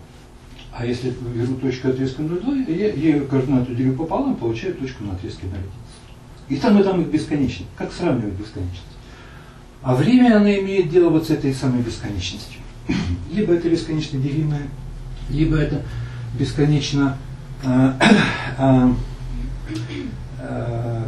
А если беру точку отрезка 0,2, я, я ее координату делю пополам, получаю точку на отрезке 0,1. И там, и там их бесконечно. Как сравнивать бесконечность? А время, оно имеет дело вот с этой самой бесконечностью. Либо это бесконечно делимое, либо это бесконечно *clears throat* э, э, э,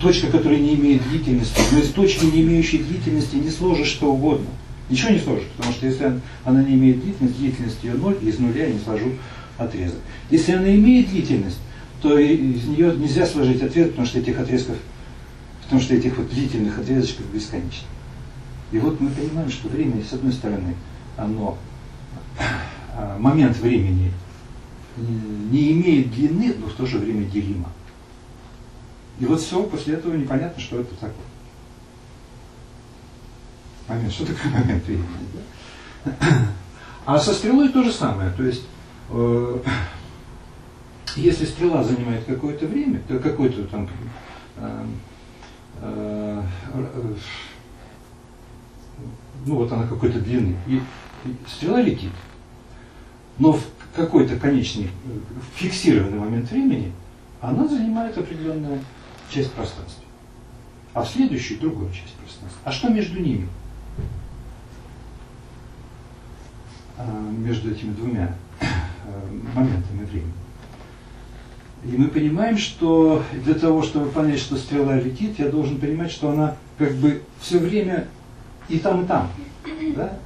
точка, которая не имеет длительности. Но из точки, не имеющей длительности, не сложишь что угодно. Ничего не сложишь, потому что если она не имеет длительность, длительность ее ноль, из нуля я не сложу отрезок. Если она имеет длительность, то из нее нельзя сложить ответ, потому что этих отрезков, потому что этих вот длительных отрезочков бесконечно. И вот мы понимаем, что время, с одной стороны, оно, момент времени не имеет длины, но в то же время делимо. И вот все, после этого непонятно, что это такое. Момент, что такое момент времени? Да? А со стрелой то же самое. То есть э, если стрела занимает какое-то время, то какой-то там э, э, ну вот она какой-то длины, и, и стрела летит, но в какой-то конечный фиксированный момент времени она занимает определенную часть пространства, а в следующую другую часть пространства. А что между ними? А, между этими двумя э, моментами времени. И мы понимаем, что для того, чтобы понять, что стрела летит, я должен понимать, что она как бы все время и там, и там. Да?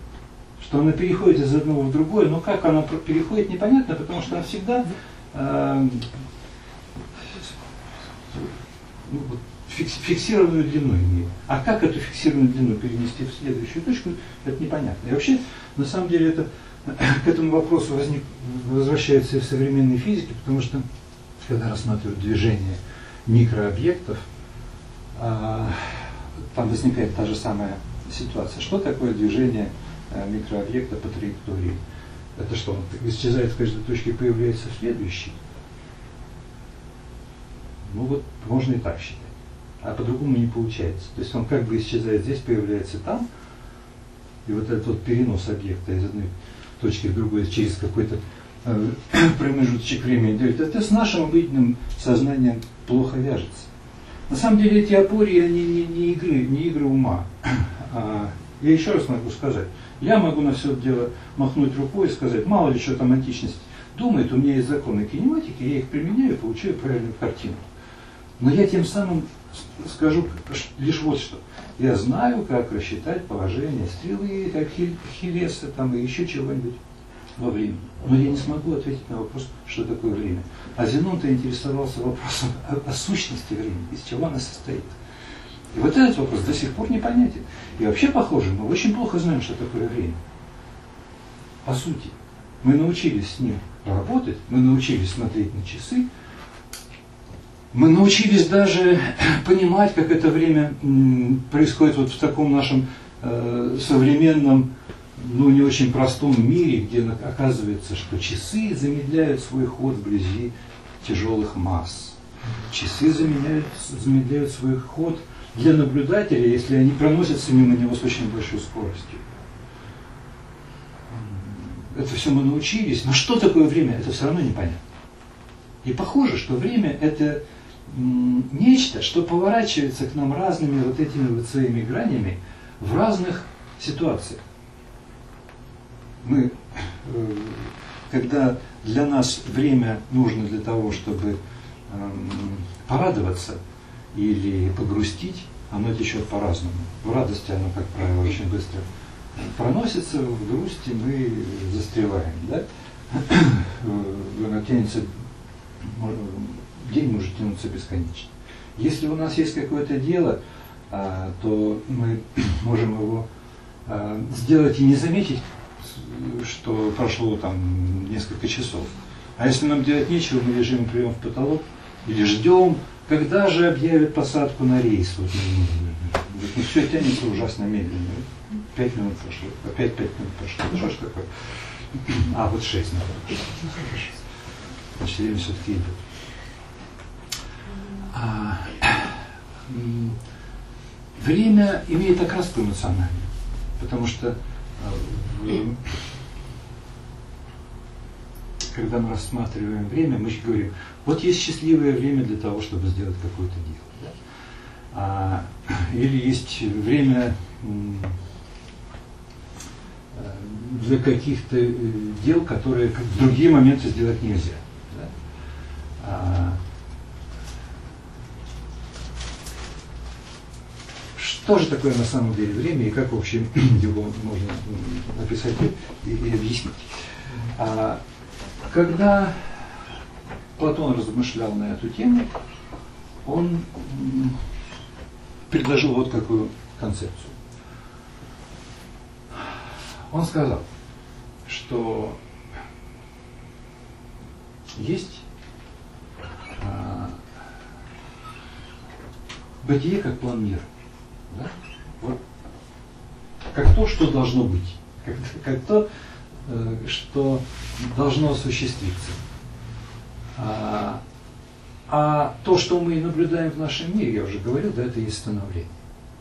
Что она переходит из одного в другое, но как она переходит, непонятно, потому что она всегда э, ну, фиксированную длину имеет. А как эту фиксированную длину перенести в следующую точку, это непонятно. И вообще, на самом деле, это, *clears throat* к этому вопросу возник, возвращается и в современной физике, потому что когда рассматривают движение микрообъектов, а, там возникает та же самая ситуация. Что такое движение э, микрообъекта по траектории? Это что, он исчезает в каждой точке, появляется в следующей? Ну вот можно и так считать. А по-другому не получается. То есть он как бы исчезает здесь, появляется там, и вот этот вот перенос объекта из одной точки в другую через какой-то Э, *coughs* промежуточек времени дает, это с нашим обыденным сознанием плохо вяжется. На самом деле эти опории, они не, не, игры, не игры ума. *coughs* А, я еще раз могу сказать, я могу на все это дело махнуть рукой и сказать, мало ли что там античность думает, у меня есть законы кинематики, я их применяю получаю правильную картину. Но я тем самым скажу лишь вот что. Я знаю, как рассчитать положение стрелы, как Хилеса там, и еще чего-нибудь во времени. Но я не смогу ответить на вопрос, что такое время. А Зенон-то интересовался вопросом о, о сущности времени, из чего она состоит. И вот этот вопрос до сих пор непонятен. И вообще, похоже, мы очень плохо знаем, что такое время. По сути. Мы научились с ним работать, мы научились смотреть на часы, мы научились даже *clears throat* понимать, как это время происходит вот в таком нашем э, современном ну, не очень простом мире, где оказывается, что часы замедляют свой ход вблизи тяжелых масс. Часы замедляют, замедляют свой ход для наблюдателя, если они проносятся мимо него с очень большой скоростью. Это все мы научились, но что такое время, это все равно непонятно. И похоже, что время это нечто, что поворачивается к нам разными вот этими вот своими гранями в разных ситуациях мы, э, когда для нас время нужно для того, чтобы эм, порадоваться или погрустить, оно течет по-разному. В радости оно, как правило, очень быстро проносится, в грусти мы застреваем. Да? *clears throat* Тянется, день может тянуться бесконечно. Если у нас есть какое-то дело, а, то мы *clears throat* можем его а, сделать и не заметить, что прошло там несколько часов. А если нам делать нечего, мы лежим прием в потолок или ждем, когда же объявят посадку на рейс. Вот, ну, все тянется ужасно медленно. Пять минут прошло, опять пять минут прошло. Что ж такое? А, вот шесть надо. Значит, время все-таки идет. А, время имеет окраску эмоциональную, потому что когда мы рассматриваем время, мы говорим, вот есть счастливое время для того, чтобы сделать какое-то дело. Да? А, или есть время для каких-то э, дел, которые в другие моменты сделать нельзя. Да? А, что же такое на самом деле время и как, в общем, *clears throat* его можно написать и, и объяснить. А, когда Платон размышлял на эту тему, он предложил вот какую концепцию. Он сказал, что есть а, бытие как план мира. Да? Вот, как то, что должно быть, как, *laughs* как то, что должно осуществиться. А, а то, что мы наблюдаем в нашем мире, я уже говорил, да, это есть становление.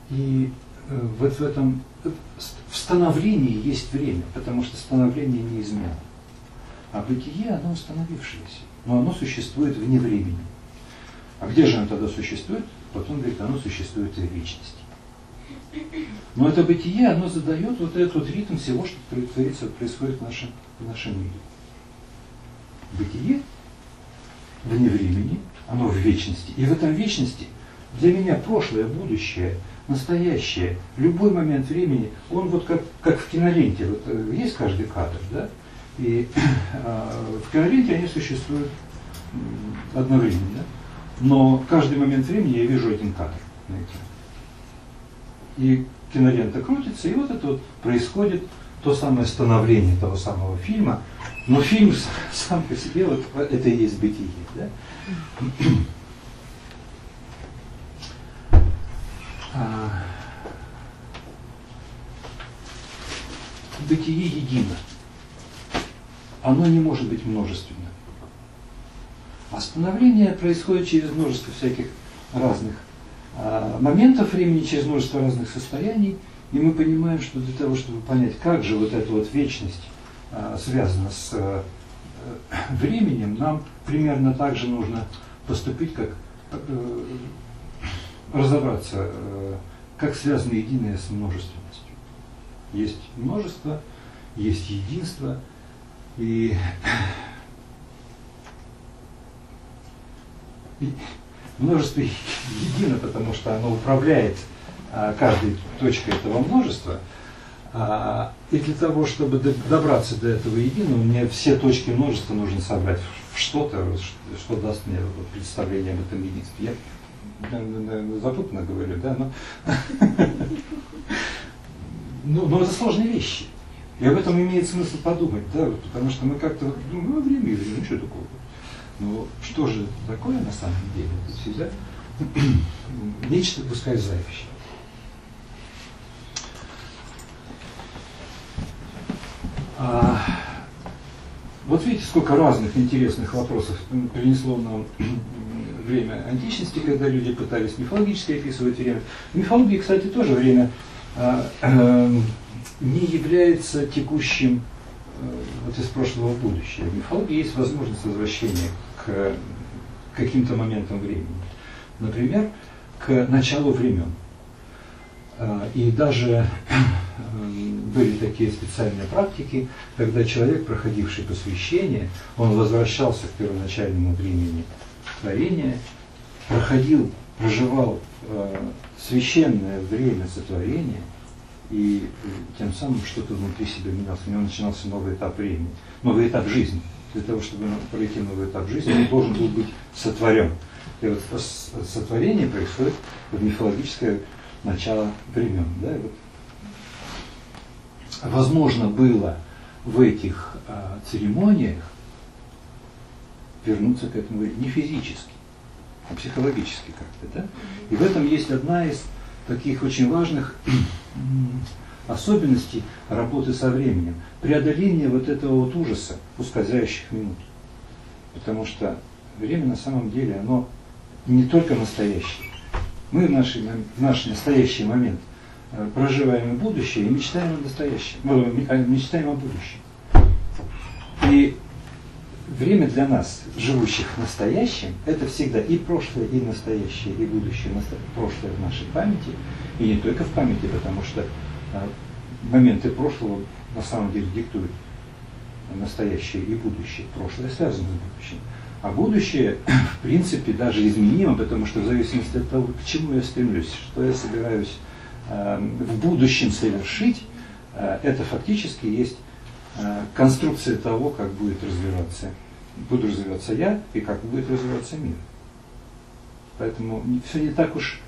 И э, вот в этом в становлении есть время, потому что становление неизменно. А бытие, оно установившееся, но оно существует вне времени. А где же оно тогда существует? Потом говорит, оно существует в вечности. Но это бытие, оно задает вот этот вот ритм всего, что творится, происходит в нашем, в нашем мире. Бытие вне времени, оно в вечности. И в этом вечности для меня прошлое, будущее, настоящее, любой момент времени, он вот как, как в киноленте, вот э, есть каждый кадр, да? И э, *clears throat* в киноленте они существуют одновременно. Но каждый момент времени я вижу один кадр на экране. И кинолента крутится, и вот это вот происходит то самое становление того самого фильма. Но фильм *laughs* сам по себе, вот это и есть бытие. Да? *clears throat* А, бытие едино. Оно не может быть множественным. А становление происходит через множество всяких разных моментов времени, через множество разных состояний. И мы понимаем, что для того, чтобы понять, как же вот эта вот вечность а, связана с а, временем, нам примерно так же нужно поступить, как э, разобраться, э, как связано единое с множественностью. Есть множество, есть единство, и, и множество едино, потому что оно управляет а, каждой точкой этого множества. А, и для того, чтобы добраться до этого единого, мне все точки множества нужно собрать в что-то, что даст мне представление об этом единстве. Я запутанно говорю, да, но, *laughs* ну, но это сложные вещи. И об этом имеет смысл подумать, да, потому что мы как-то ну, время ну, что такого. Но что же такое на самом деле? Это всегда *clears throat* нечто ускользающее. А, вот видите, сколько разных интересных вопросов принесло нам *clears throat* время античности, когда люди пытались мифологически описывать время. В мифологии, кстати, тоже время а, а, не является текущим а, вот из прошлого в будущее. В мифологии есть возможность возвращения к каким-то моментам времени. Например, к началу времен. А, и даже были такие специальные практики, когда человек, проходивший посвящение, он возвращался к первоначальному времени творения, проходил, проживал э, священное время сотворения, и тем самым что-то внутри себя менялось. У него начинался новый этап времени, новый этап жизни. Для того, чтобы пройти новый этап жизни, он должен был быть сотворен. И вот сотворение происходит в мифологическое начало времен. Да? Вот возможно было в этих а, церемониях вернуться к этому не физически, а психологически как-то. Да? И в этом есть одна из таких очень важных *clears throat* особенностей работы со временем. Преодоление вот этого вот ужаса ускользающих минут. Потому что время на самом деле, оно не только настоящее. Мы в, нашей, в наш настоящий момент Э, проживаем будущее и мечтаем о настоящем, ну, мечтаем о будущем. И время для нас, живущих в настоящем, это всегда и прошлое, и настоящее, и будущее. Прошлое в нашей памяти, и не только в памяти, потому что а, моменты прошлого на самом деле диктуют настоящее и будущее. Прошлое связано с будущим. А будущее, в принципе, даже изменимо, потому что в зависимости от того, к чему я стремлюсь, что я собираюсь э, в будущем совершить, э, это фактически есть э, конструкция того, как будет развиваться, буду развиваться я и как будет развиваться мир. Поэтому все не так уж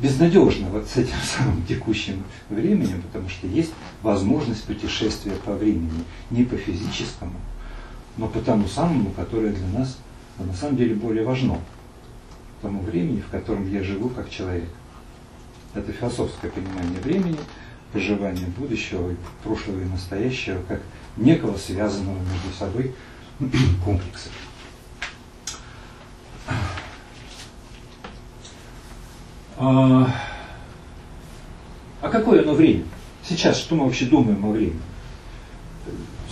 безнадежно вот с этим *laughs* самым текущим временем, потому что есть возможность путешествия по времени, не по физическому, но по тому самому, которое для нас на самом деле более важно, тому времени, в котором я живу как человек. Это философское понимание времени, проживание будущего, прошлого и настоящего, как некого связанного между собой *clears throat* комплекса. А, а какое оно время? Сейчас что мы вообще думаем о времени?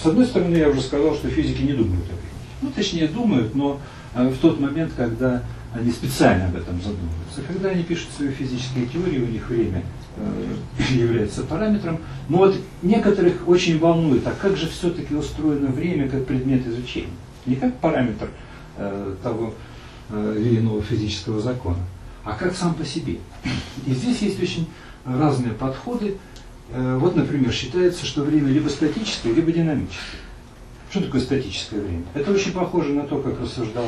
С одной стороны, я уже сказал, что физики не думают о времени. Ну, точнее, думают, но э, в тот момент, когда они специально об этом задумываются. Когда они пишут свои физические теории, у них время э, *laughs* является параметром. Но вот некоторых очень волнует, а как же все-таки устроено время как предмет изучения? Не как параметр э, того или иного физического закона, а как сам по себе. И здесь есть очень разные подходы. Э, вот, например, считается, что время либо статическое, либо динамическое. Что такое статическое время? Это очень похоже на то, как рассуждал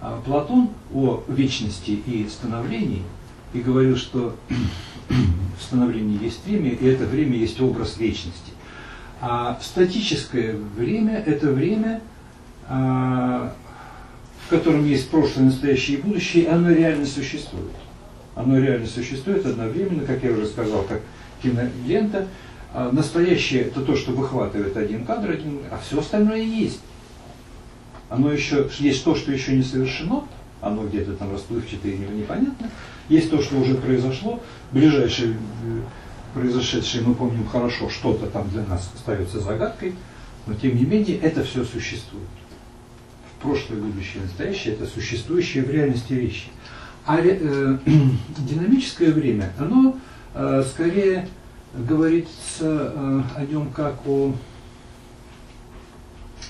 а, Платон о вечности и становлении, и говорил, что *clears throat* в становлении есть время, и это время есть образ вечности. А статическое время – это время, а, в котором есть прошлое, настоящее и будущее, оно реально существует. Оно реально существует одновременно, как я уже сказал, как кинолента. А настоящее это то, что выхватывает один кадр, один, а все остальное есть. Оно еще, есть то, что еще не совершено, оно где-то там расплывчатое и непонятно. Есть то, что уже произошло, ближайшее произошедшее мы помним хорошо, что-то там для нас остается загадкой, но тем не менее это все существует. Прошлое, будущее, настоящее это существующие в реальности вещи. А э, *clears throat* динамическое время, оно э, скорее говорится э, о нем как о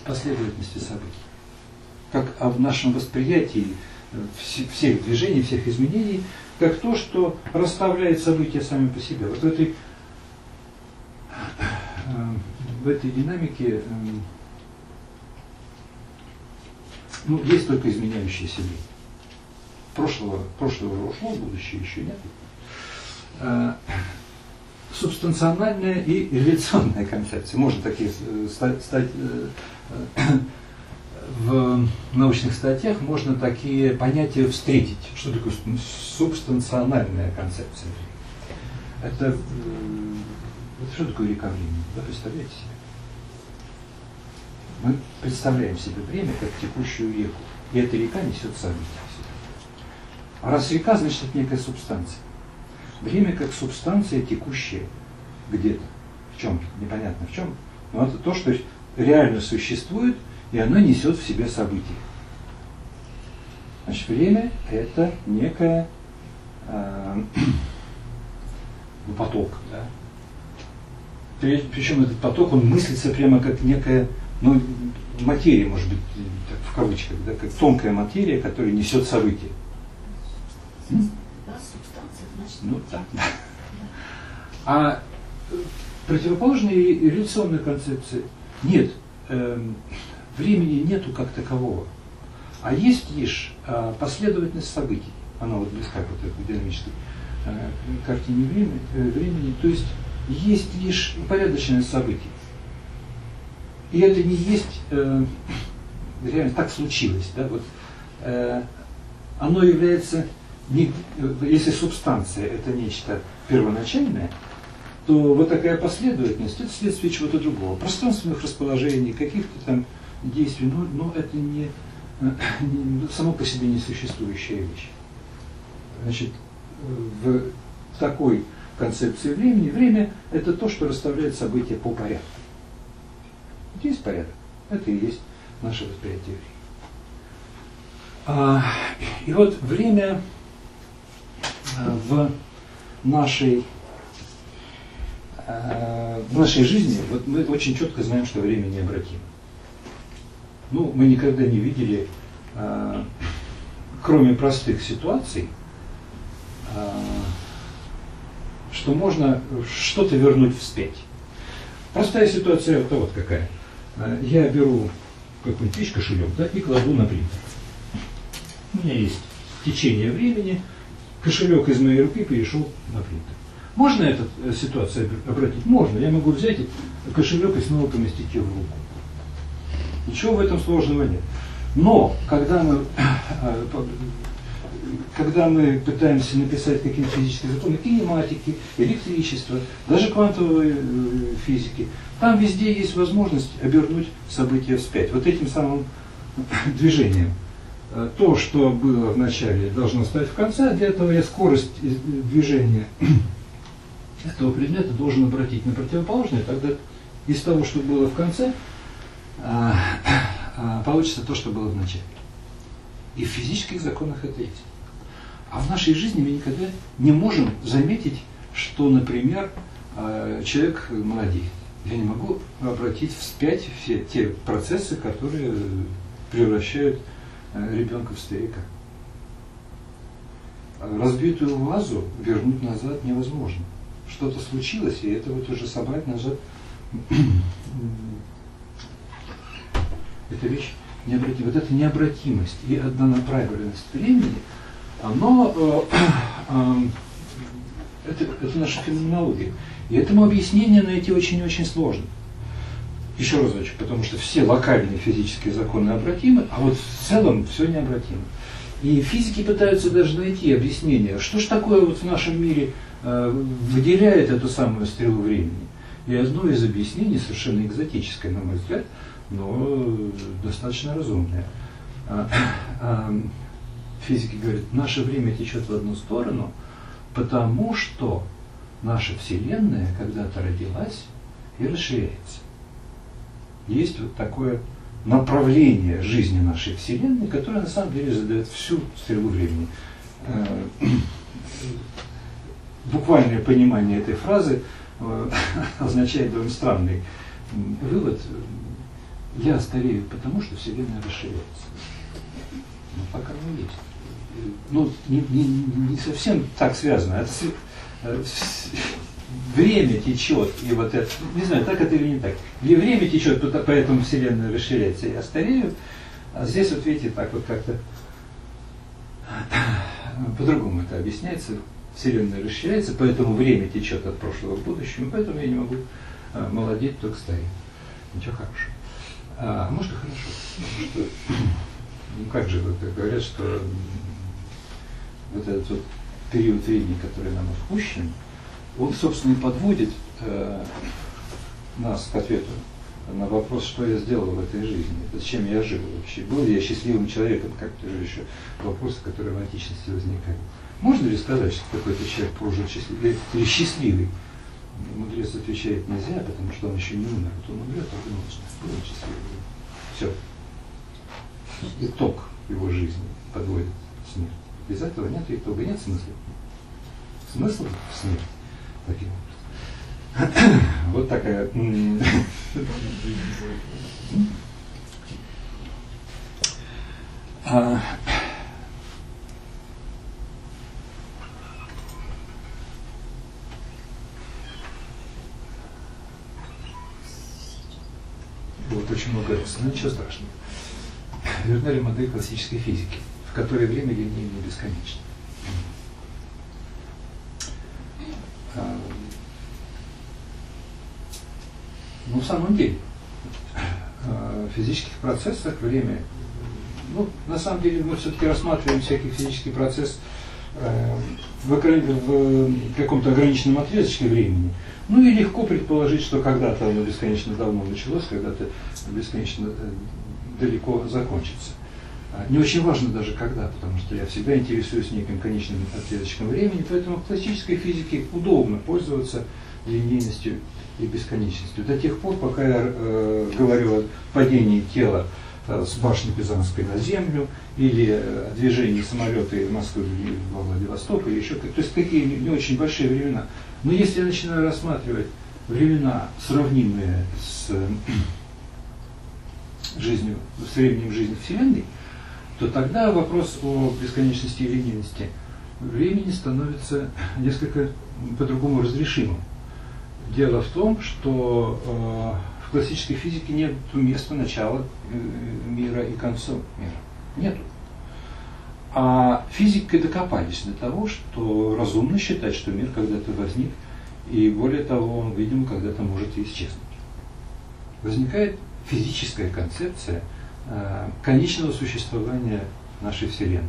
последовательности событий, как о нашем восприятии э, всех движений, всех изменений, как то, что расставляет события сами по себе. Вот в этой, *clears throat* э, в этой динамике ну, есть только изменяющиеся время. Прошлого, прошлого ушло, будущее еще нет субстанциональная и реляционная концепция. Можно такие э, стать, стать э, в научных статьях можно такие понятия встретить. Что такое субстанциональная концепция? Это, это что такое река времени? Вы представляете себе? Мы представляем себе время как текущую реку. И эта река несет события. А раз река, значит это некая субстанция. Время как субстанция текущая где-то, в чем-то, непонятно в чем, но это то, что реально существует, и оно несет в себе события. Значит, время – это некое э, *clears throat* ну, поток. Да? Причем этот поток, он мыслится прямо как некая ну, материя, может быть, в кавычках, да, как тонкая материя, которая несет события. Ну да. А противоположной революционной концепции нет. Э, времени нету как такового. А есть лишь э, последовательность событий. Она вот близка к вот этой динамической э, картине времени, э, времени. То есть есть лишь упорядоченность событий. И это не есть э, реально так случилось. Да? Вот, э, оно является не, если субстанция это нечто первоначальное, то вот такая последовательность это следствие чего-то другого, пространственных расположений, каких-то там действий, но, но это не, не само по себе не существующая вещь. Значит, в такой концепции времени, время это то, что расставляет события по порядку. Есть порядок, это и есть наше восприятие времени. А, и вот время а, в нашей а, в нашей жизни, вот мы очень четко знаем, что время необратимо. Ну, мы никогда не видели, кроме простых ситуаций, что можно что-то вернуть вспять. Простая ситуация это вот какая. Я беру какую-нибудь вещь, кошелек, да, и кладу на принтер. У меня есть течение времени, кошелек из моей руки перешел на принтер. Можно эту э, ситуацию обратить? Можно. Я могу взять кошелек и снова поместить его в руку. Ничего в этом сложного нет. Но когда мы, *clears throat* э, когда мы пытаемся написать какие-то физические законы, кинематики, электричества, даже квантовой э, физики, там везде есть возможность обернуть события вспять. Вот этим самым *laughs* движением. Э, то, что было в начале, должно стать в конце, для этого я скорость движения *clears throat* этого предмета должен обратить на противоположное, тогда из того, что было в конце, а, *clears throat* а, получится то, что было в начале. И в физических законах это есть. А в нашей жизни мы никогда не можем заметить, что, например, а, человек молодеет. Я не могу обратить вспять все те процессы, которые превращают Э, ребенка в старика. Разбитую вазу вернуть назад невозможно. Что-то случилось, и это вот уже собрать назад. *clears throat* эта вещь необратима. Вот эта необратимость и однонаправленность времени, оно, э, *clears throat* э, это, это наша феноменология. И этому объяснение найти очень-очень сложно. Еще разочек, потому что все локальные физические законы обратимы, а вот в целом все необратимо. И физики пытаются даже найти объяснение, что же такое вот в нашем мире э, выделяет эту самую стрелу времени. И одно из объяснений, совершенно экзотическое, на мой взгляд, но достаточно разумное. А, а, физики говорят, наше время течет в одну сторону, потому что наша Вселенная когда-то родилась и расширяется есть вот такое направление жизни нашей Вселенной, которое на самом деле задает всю стрелу времени. Э, буквальное понимание этой фразы э, *laughs* означает довольно странный вывод. Я старею потому, что Вселенная расширяется. Ну, пока не есть. Ну, не, не, не совсем так связано. Это время течет, и вот это, не знаю, так это или не так. Где время течет, поэтому Вселенная расширяется, я старею. А здесь вот видите, так вот как-то *clears throat* по-другому это объясняется. Вселенная расширяется, поэтому время течет от прошлого к будущему, поэтому я не могу а, молодеть, только стареть. Ничего хорошего. А, может и хорошо. *clears throat* Ну как же говорят, что вот этот вот период времени, который нам отпущен, он, собственно, и подводит э, нас к ответу на вопрос, что я сделал в этой жизни, зачем я жил вообще, был ли я счастливым человеком, как то же еще вопросы, которые в античности возникали. Можно ли сказать, что какой-то человек прожил счастливый, или счастливый? Мудрец отвечает нельзя, потому что он еще не умер. Вот он умрет, а нужно. Был счастливый. Все. Итог его жизни подводит смерть. Без этого нет итога, нет смысла. Смысл в смерти таким образом. *coughs* Вот такая... А, вот очень много раз, но ничего страшного. Вернули модель классической физики, которой время линейно бесконечно. А, ну, в самом деле, а, в физических процессах время, ну, на самом деле мы все-таки рассматриваем всякий физический процесс э, в, в каком-то ограниченном отрезочке времени. Ну и легко предположить, что когда-то оно бесконечно давно началось, когда-то бесконечно э, далеко закончится. А, не очень важно даже когда, потому что я всегда интересуюсь неким конечным отрезочком времени, поэтому в классической физике удобно пользоваться линейностью и бесконечностью. До тех пор, пока я э, говорю о падении тела с башни Пизанской на землю, или движение самолета из Москвы во Владивосток, или еще то есть такие не очень большие времена. Но если я начинаю рассматривать времена, сравнимые с *clears throat* жизнью, с временем жизни Вселенной, то тогда вопрос о бесконечности и линейности времени становится несколько по-другому разрешимым. Дело в том, что э, в классической физике нет места начала э, мира и конца мира. Нету. А физики докопались до того, что разумно считать, что мир когда-то возник, и более того, он, видимо, когда-то может и исчезнуть. Возникает физическая концепция конечного существования нашей Вселенной.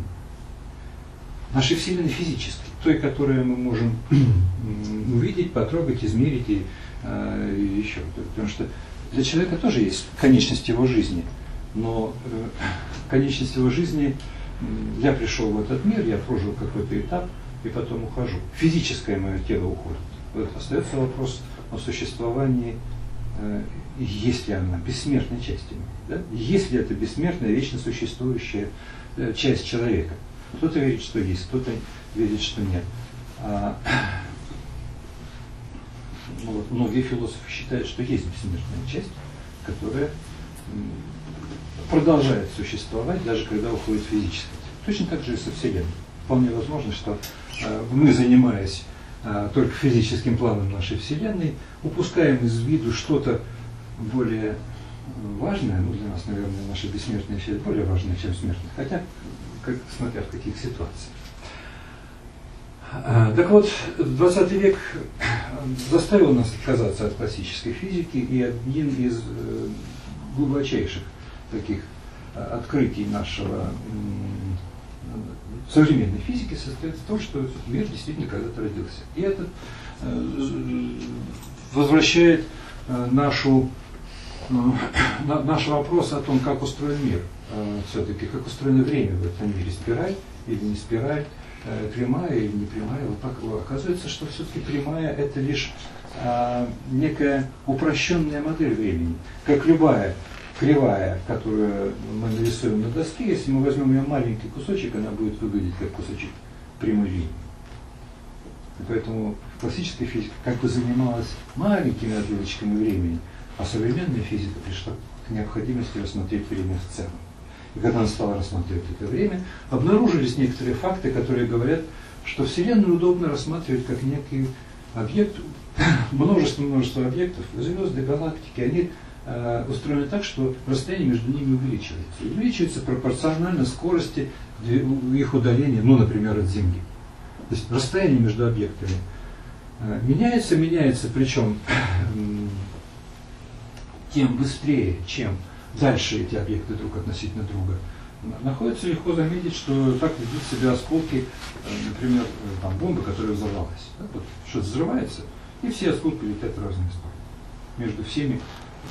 Нашей Вселенной физической, той, которую мы можем *clears throat* увидеть, потрогать, измерить и, э, и еще. Потому что для человека тоже есть конечность его жизни, но э, конечность его жизни, я пришел в этот мир, я прожил какой-то этап, и потом ухожу. Физическое мое тело уходит. Вот остается вопрос о существовании Э, есть ли она бессмертной частью, да? есть ли это бессмертная, вечно существующая э, часть человека. Кто-то верит, что есть, кто-то верит, что нет. А, *clears throat* ну, вот, многие философы считают, что есть бессмертная часть, которая продолжает существовать, даже когда уходит физически. Точно так же и со Вселенной. Вполне возможно, что э, мы, занимаясь а, только физическим планом нашей Вселенной, упускаем из виду что-то более важное, ну для нас, наверное, наша бессмертная часть более важная, чем смертная, хотя, как, смотря в каких ситуациях. А, так вот, 20 век заставил нас отказаться от классической физики, и один из э, глубочайших таких э, открытий нашего современной физики состоит в том, что мир действительно когда-то родился. И это э, возвращает э, нашу, э, *clears throat* наш вопрос о том, как устроен мир, все-таки, как устроено время в этом мире, спираль или не спираль, прямая или не прямая. Вот оказывается, что все-таки прямая это лишь некая упрощенная модель времени, как любая кривая, которую мы нарисуем на доске, если мы возьмем ее маленький кусочек, она будет выглядеть как кусочек прямой линии. И поэтому классическая физика как бы занималась маленькими отрывочками времени, а современная физика пришла к необходимости рассмотреть время в целом. И когда она стала рассматривать это время, обнаружились некоторые факты, которые говорят, что Вселенную удобно рассматривать как некий объект, *coughs* множество-множество объектов, звезды, галактики, они Э, устроены так, что расстояние между ними увеличивается. Увеличивается пропорционально скорости их удаления, ну, например, от Земли. То есть расстояние между объектами э, меняется, меняется, причем *coughs* тем быстрее, чем дальше эти объекты друг относительно друга находится, легко заметить, что так ведут себя осколки, э, например, там, бомбы, которая взорвалась. Да? Вот что-то взрывается, и все осколки летят в разные стороны. Между всеми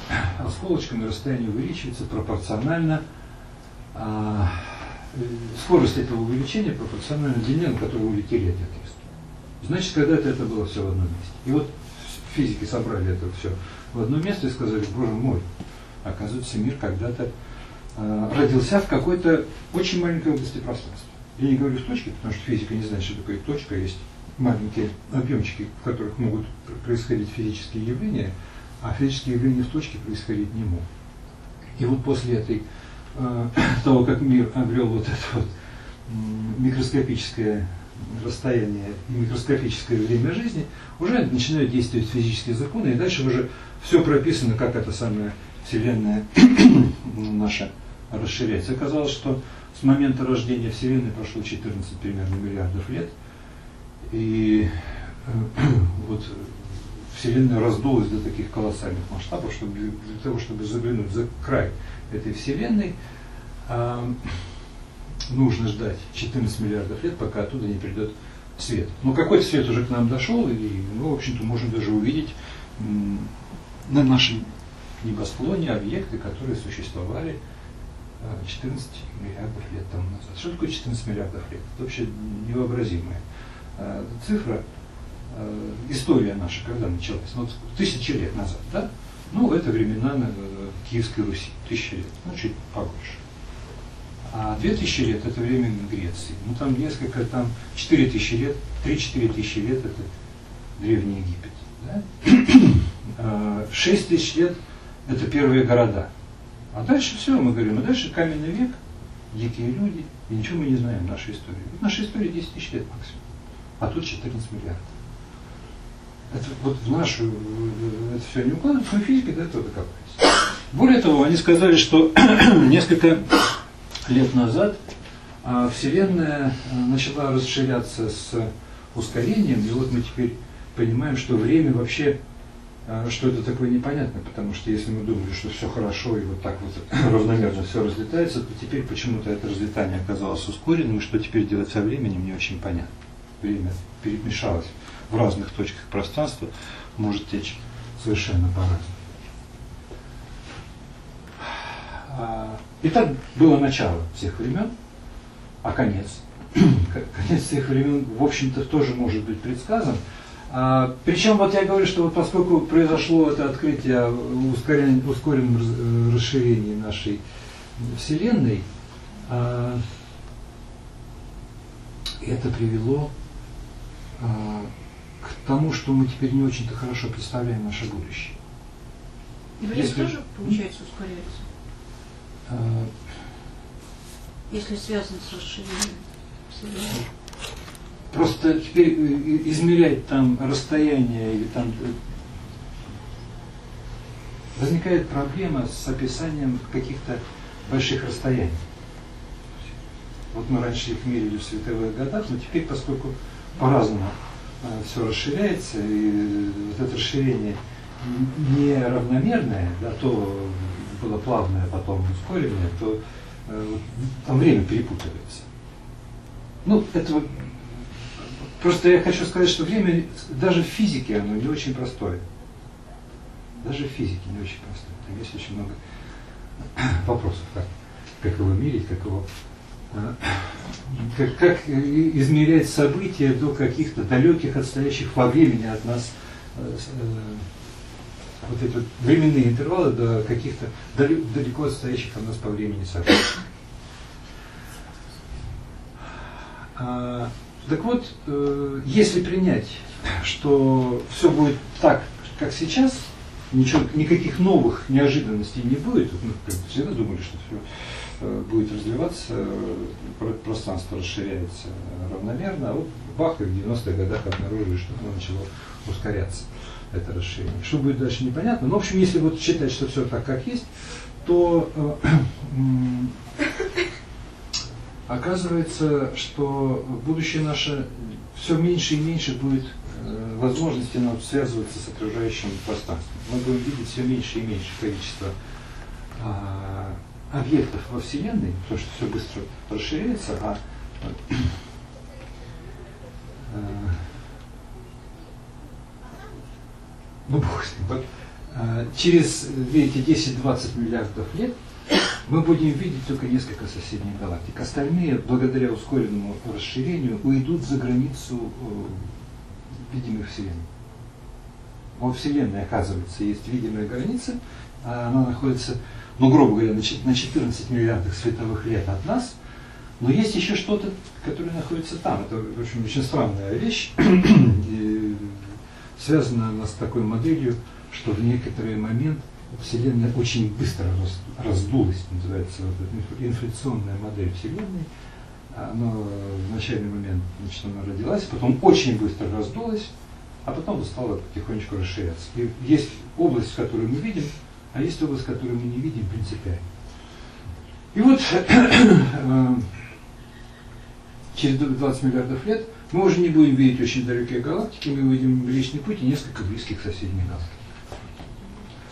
*coughs* осколочками расстояние увеличивается пропорционально а, скорость этого увеличения пропорциональна длине, на которую улетели эти отрезки. Значит, когда-то это было все в одном месте. И вот физики собрали это все в одно место и сказали, боже мой, оказывается, мир когда-то э, родился в какой-то очень маленькой области пространства. Я не говорю в точке, потому что физика не знает, что такое точка, есть маленькие объемчики, в которых могут происходить физические явления, а физические явления в точке происходить не могут. И вот после этой, э, *clears throat* того, как мир обрел вот это вот микроскопическое расстояние и микроскопическое время жизни, уже начинают действовать физические законы, и дальше уже все прописано, как эта самая Вселенная *clears throat* наша расширяется. Оказалось, что с момента рождения Вселенной прошло 14 примерно миллиардов лет, и *clears throat* вот Вселенная раздулась до таких колоссальных масштабов, чтобы для, того, чтобы заглянуть за край этой Вселенной, э, нужно ждать 14 миллиардов лет, пока оттуда не придет свет. Но какой-то свет уже к нам дошел, и мы, в общем-то, можем даже увидеть э, на нашем небосклоне объекты, которые существовали 14 миллиардов лет тому назад. Что такое 14 миллиардов лет? Это вообще невообразимая цифра. Э, история наша, когда началась, ну, тысячи лет назад, да? Ну, это времена, э, Киевской Руси. Тысяча лет, ну чуть побольше. А две тысячи лет это время Греции. Ну там несколько, там четыре тысячи лет, три-четыре тысячи лет это Древний Египет. Да? *clears throat* А, шесть тысяч лет это первые города. А дальше все, мы говорим, а дальше каменный век, дикие люди, и ничего мы не знаем нашей истории. Вот наша история 10 тысяч лет максимум. А тут 14 миллиардов. Это вот в нашу, это все не укладывается, но физики до этого докопались. Более того, они сказали, что *clears throat* несколько лет назад а, Вселенная а, начала расширяться с ускорением, и вот мы теперь понимаем, что время вообще а, что это такое непонятно, потому что если мы думали, что все хорошо и вот так вот *clears throat* равномерно все разлетается, то теперь почему-то это разлетание оказалось ускоренным, и что теперь делать со временем не очень понятно. Время перемешалось в разных точках пространства, может течь совершенно по-разному. А, итак, было начало всех времен, а конец. *clears throat* Конец всех времен, в общем-то, тоже может быть предсказан, а, причем вот я говорю, что вот поскольку произошло это открытие ускоренном э, расширении нашей Вселенной, а, это привело а, к тому, что мы теперь не очень-то хорошо представляем наше будущее. И время Если... тоже, получается, ускоряется? А... Если связано с расширением Вселенной. Просто теперь э, измерять там расстояние или там э, возникает проблема с описанием каких-то больших расстояний. Вот мы раньше их мерили в световых годах, но теперь, поскольку по-разному э, все расширяется, и вот это расширение не равномерное, да, то было плавное, потом ускоренное, то э, там время перепутывается. Ну, это Просто я хочу сказать, что время даже в физике оно не очень простое. Даже в физике не очень простое. Там есть очень много *coughs* вопросов, как, как его мерить, как его а, *coughs* как, как измерять события до каких-то далеких, отстоящих во времени от нас э, э, вот эти вот временные интервалы до каких-то далеко отстоящих от нас по времени событий. А, так вот, э, если принять, что все будет так, как сейчас, ничего, никаких новых неожиданностей не будет, мы всегда думали, что все э, будет развиваться, пространство расширяется равномерно, а вот бах, и в 90-х годах обнаружили, что оно начало ускоряться, это расширение. Что будет дальше, непонятно. Но, в общем, если вот считать, что все так, как есть, то э, *clears throat* оказывается, что будущее наше все меньше и меньше будет э, возможности нам связываться с окружающим пространством. Мы будем видеть все меньше и меньше количество а, объектов во Вселенной, потому что все быстро расширяется, а э, ну, бог с ним. Вот, а, через, видите, 10-20 миллиардов лет мы будем видеть только несколько соседних галактик. Остальные, благодаря ускоренному расширению, уйдут за границу э, видимых Вселенной. Во Вселенной, оказывается, есть видимая граница, а она находится, ну, грубо говоря, на 14 миллиардах световых лет от нас, но есть еще что-то, которое находится там. Это, в общем, очень странная вещь. *clears throat* связана она с такой моделью, что в некоторый момент Вселенная очень быстро раздулась, называется вот эта инфляционная модель Вселенной. Она в начальный момент значит, она родилась, потом очень быстро раздулась, а потом стала потихонечку расширяться. И есть область, которую мы видим, а есть область, которую мы не видим принципиально. И вот э, через 20 миллиардов лет мы уже не будем видеть очень далекие галактики, мы увидим Млечный Путь и несколько близких соседних галактик.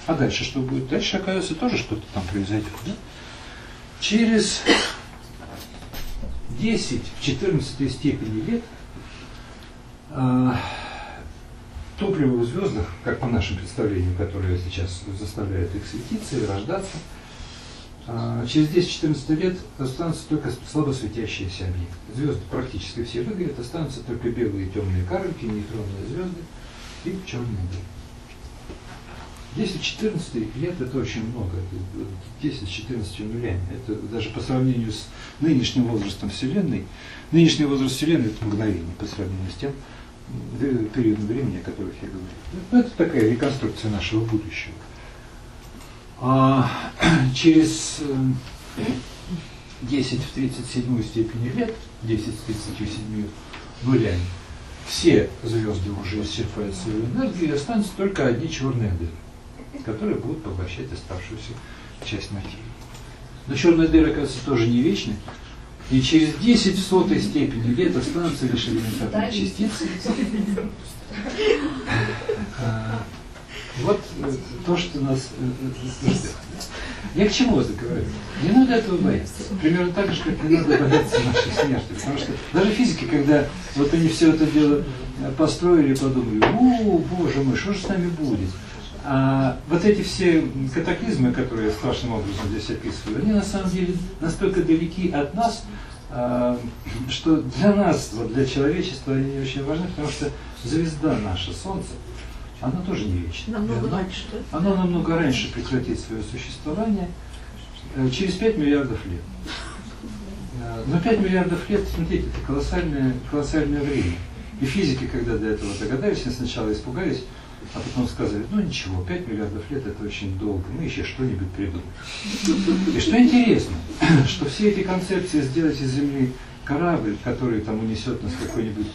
А дальше что будет? Дальше, оказывается, тоже что-то там произойдет. Да? Через 10 в 14 степени лет э, топливо в звездах, как по нашим представлениям, которые сейчас заставляют их светиться и рождаться, через 10-14 лет останутся только слабо светящиеся объекты. Звезды практически все выгорят, останутся только белые темные карлики, нейтронные звезды и черные дыры. 10-14 лет это очень много, 10-14 нулями. Это даже по сравнению с нынешним возрастом Вселенной, нынешний возраст Вселенной это мгновение по сравнению с тем периодом времени, о которых я говорю. Ну, это такая реконструкция нашего будущего. А *clears throat* через 10 в 37 степени лет, 10 в 37 нулями, все звезды уже исчерпают свою энергию, и останутся только одни черные дыры которые будут поглощать оставшуюся часть материи. Но черная дыра, оказывается, тоже не вечны. И через 10 в сотой степени лет останутся лишь элементарные частицы. Вот э, то, что нас э, э. Я к чему это говорю? Не надо этого бояться. Примерно так же, как не надо бояться нашей смерти. Потому что даже физики, когда вот они все это дело построили, подумали, о, боже мой, что же с нами будет? А, вот эти все катаклизмы, которые я страшным образом здесь описываю, они на самом деле настолько далеки от нас, а, что для нас, вот для человечества они очень важны, потому что звезда наша, Солнце, она тоже не вечна. Намного оно, раньше, да? Она намного раньше прекратит свое существование, э, через 5 миллиардов лет. Э, но 5 миллиардов лет, смотрите, это колоссальное, колоссальное время. И физики, когда до этого догадались, сначала испугались, а потом сказали, ну ничего, 5 миллиардов лет это очень долго, мы еще что-нибудь придумаем. И что интересно, *clears throat* что все эти концепции сделать из Земли корабль, который там унесет нас какой-нибудь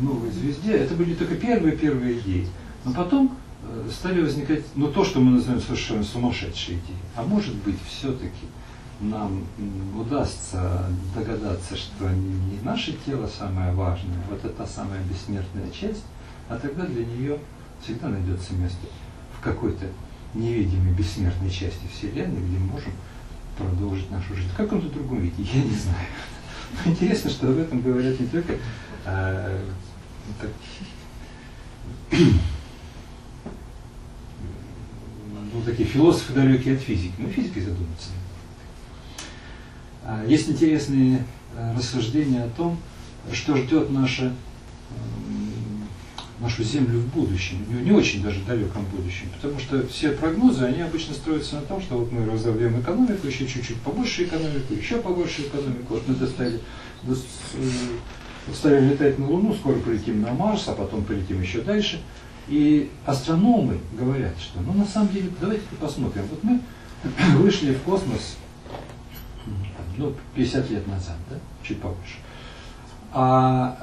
новой звезде, это были только первые-первые идеи. Но потом э, стали возникать, ну то, что мы называем совершенно сумасшедшие идеи. А может быть, все-таки нам удастся догадаться, что не наше тело самое важное, вот это самая бессмертная часть, а тогда для нее всегда найдется место в какой-то невидимой бессмертной части Вселенной, где мы можем продолжить нашу жизнь. В каком-то другом виде, я не знаю. Но *laughs* интересно, что об этом говорят не только *clears throat* ну, такие философы далекие от физики, но физики задуматься. А, есть интересные а, рассуждения о том, что ждет наше нашу Землю в будущем, не, не очень даже далеком будущем, потому что все прогнозы, они обычно строятся на том, что вот мы разовьем экономику, еще чуть-чуть побольше экономику, еще побольше экономику, вот мы достали, стали летать на Луну, скоро полетим на Марс, а потом полетим еще дальше. И астрономы говорят, что ну на самом деле, давайте посмотрим, вот мы *clears throat* вышли в космос ну, 50 лет назад, да, чуть побольше. А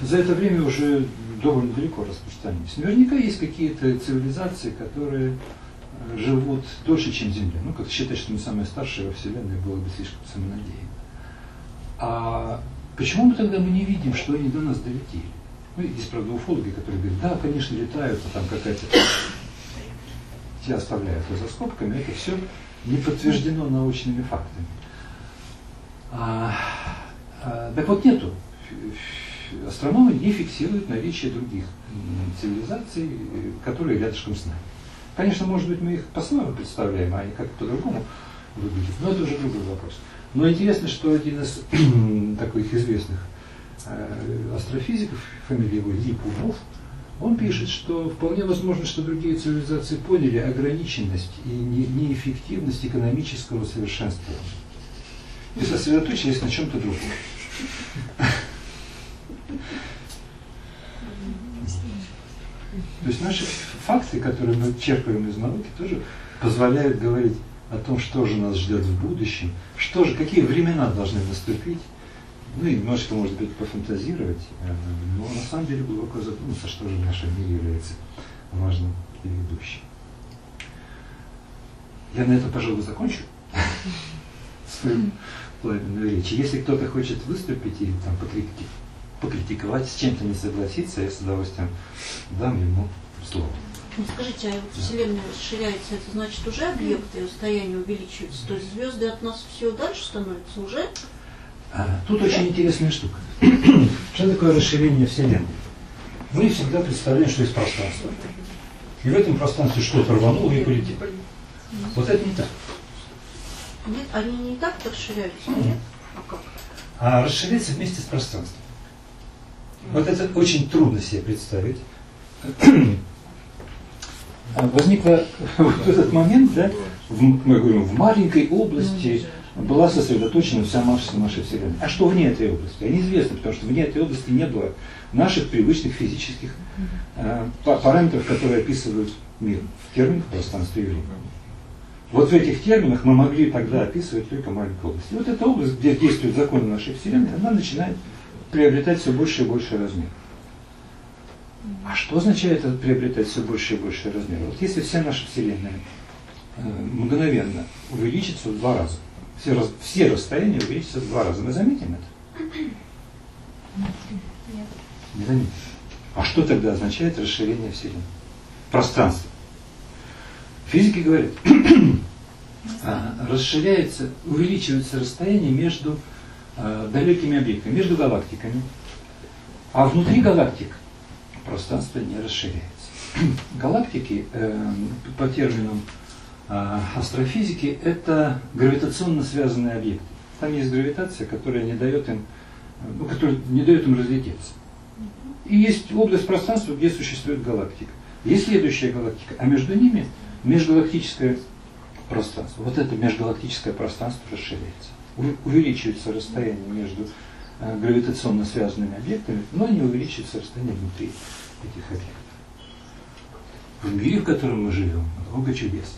э, за это время уже довольно далеко распространились. Наверняка есть какие-то цивилизации, которые э, живут дольше, чем Земля. Ну, как считать, что мы самые старшие во Вселенной, было бы слишком самонадеянно. А почему мы тогда мы не видим, что они до нас долетели? Ну, есть, правда, уфологи, которые говорят, да, конечно, летают, а там какая-то... Тебя оставляют за скобками, это все не подтверждено научными фактами. А, а, так вот нету астрономы не фиксируют наличие других цивилизаций, которые рядышком с нами. Конечно, может быть, мы их по-своему представляем, а они как-то по-другому выглядят, но это уже другой вопрос. Но интересно, что один из *clears throat* таких известных э, астрофизиков, фамилия его Липунов, он пишет, что вполне возможно, что другие цивилизации поняли ограниченность и неэффективность экономического совершенствования и сосредоточились на чем-то другом. То есть наши факты, которые мы черпаем из науки, тоже позволяют говорить о том, что же нас ждет в будущем, что же, какие времена должны наступить, ну и немножко, может быть, пофантазировать, э, но на самом деле глубоко задуматься, что же в нашем мире является важным и ведущим. Я на этом, пожалуй, закончу *laughs* свою пламенную речь. Если кто-то хочет выступить и там покритиковать, с чем-то не согласиться, я с удовольствием дам ему слово. Ну, скажите, а Вселенная расширяется, это значит уже объекты расстояние увеличиваются, то есть звезды от нас все дальше становятся уже? А, тут очень интересная штука. *clears throat* Что такое расширение Вселенной? Мы всегда представляем, что есть пространство. И в этом пространстве что-то рвануло и полетело. Вот это не так. Нет, они не так расширяются, нет? А как? А расширяется вместе с пространством. Вот это очень трудно себе представить. *clears throat* возникла вот этот момент, да, в, мы говорим, в маленькой области была сосредоточена вся масса нашей Вселенной. А что вне этой области? А неизвестно, потому что вне этой области не было наших привычных физических э, параметров, которые описывают мир в терминах пространства и времени. Вот в этих терминах мы могли тогда описывать только маленькую область. Вот эта область, где действуют законы нашей Вселенной, она начинает приобретать все больше и больше размер. А что означает приобретать все больше и больше размер? Вот если вся наша Вселенная э, мгновенно увеличится в два раза, все, раз, все расстояния увеличатся в два раза, мы заметим это? Нет. Не заметим. А что тогда означает расширение Вселенной? Пространство. Физики говорят, *clears throat* а, расширяется, увеличивается расстояние между э, далекими объектами, между галактиками. А внутри галактик пространство не расширяется. *clears throat* Галактики, э, по терминам э, астрофизики, это гравитационно связанные объекты. Там есть гравитация, которая не дает им, ну, которая не дает им разлететься. И есть область пространства, где существует галактика. Есть следующая галактика, а между ними межгалактическое пространство. Вот это межгалактическое пространство расширяется. Увеличивается расстояние между гравитационно связанными объектами, но не увеличивается расстояние внутри этих объектов. В мире, в котором мы живем, много чудес.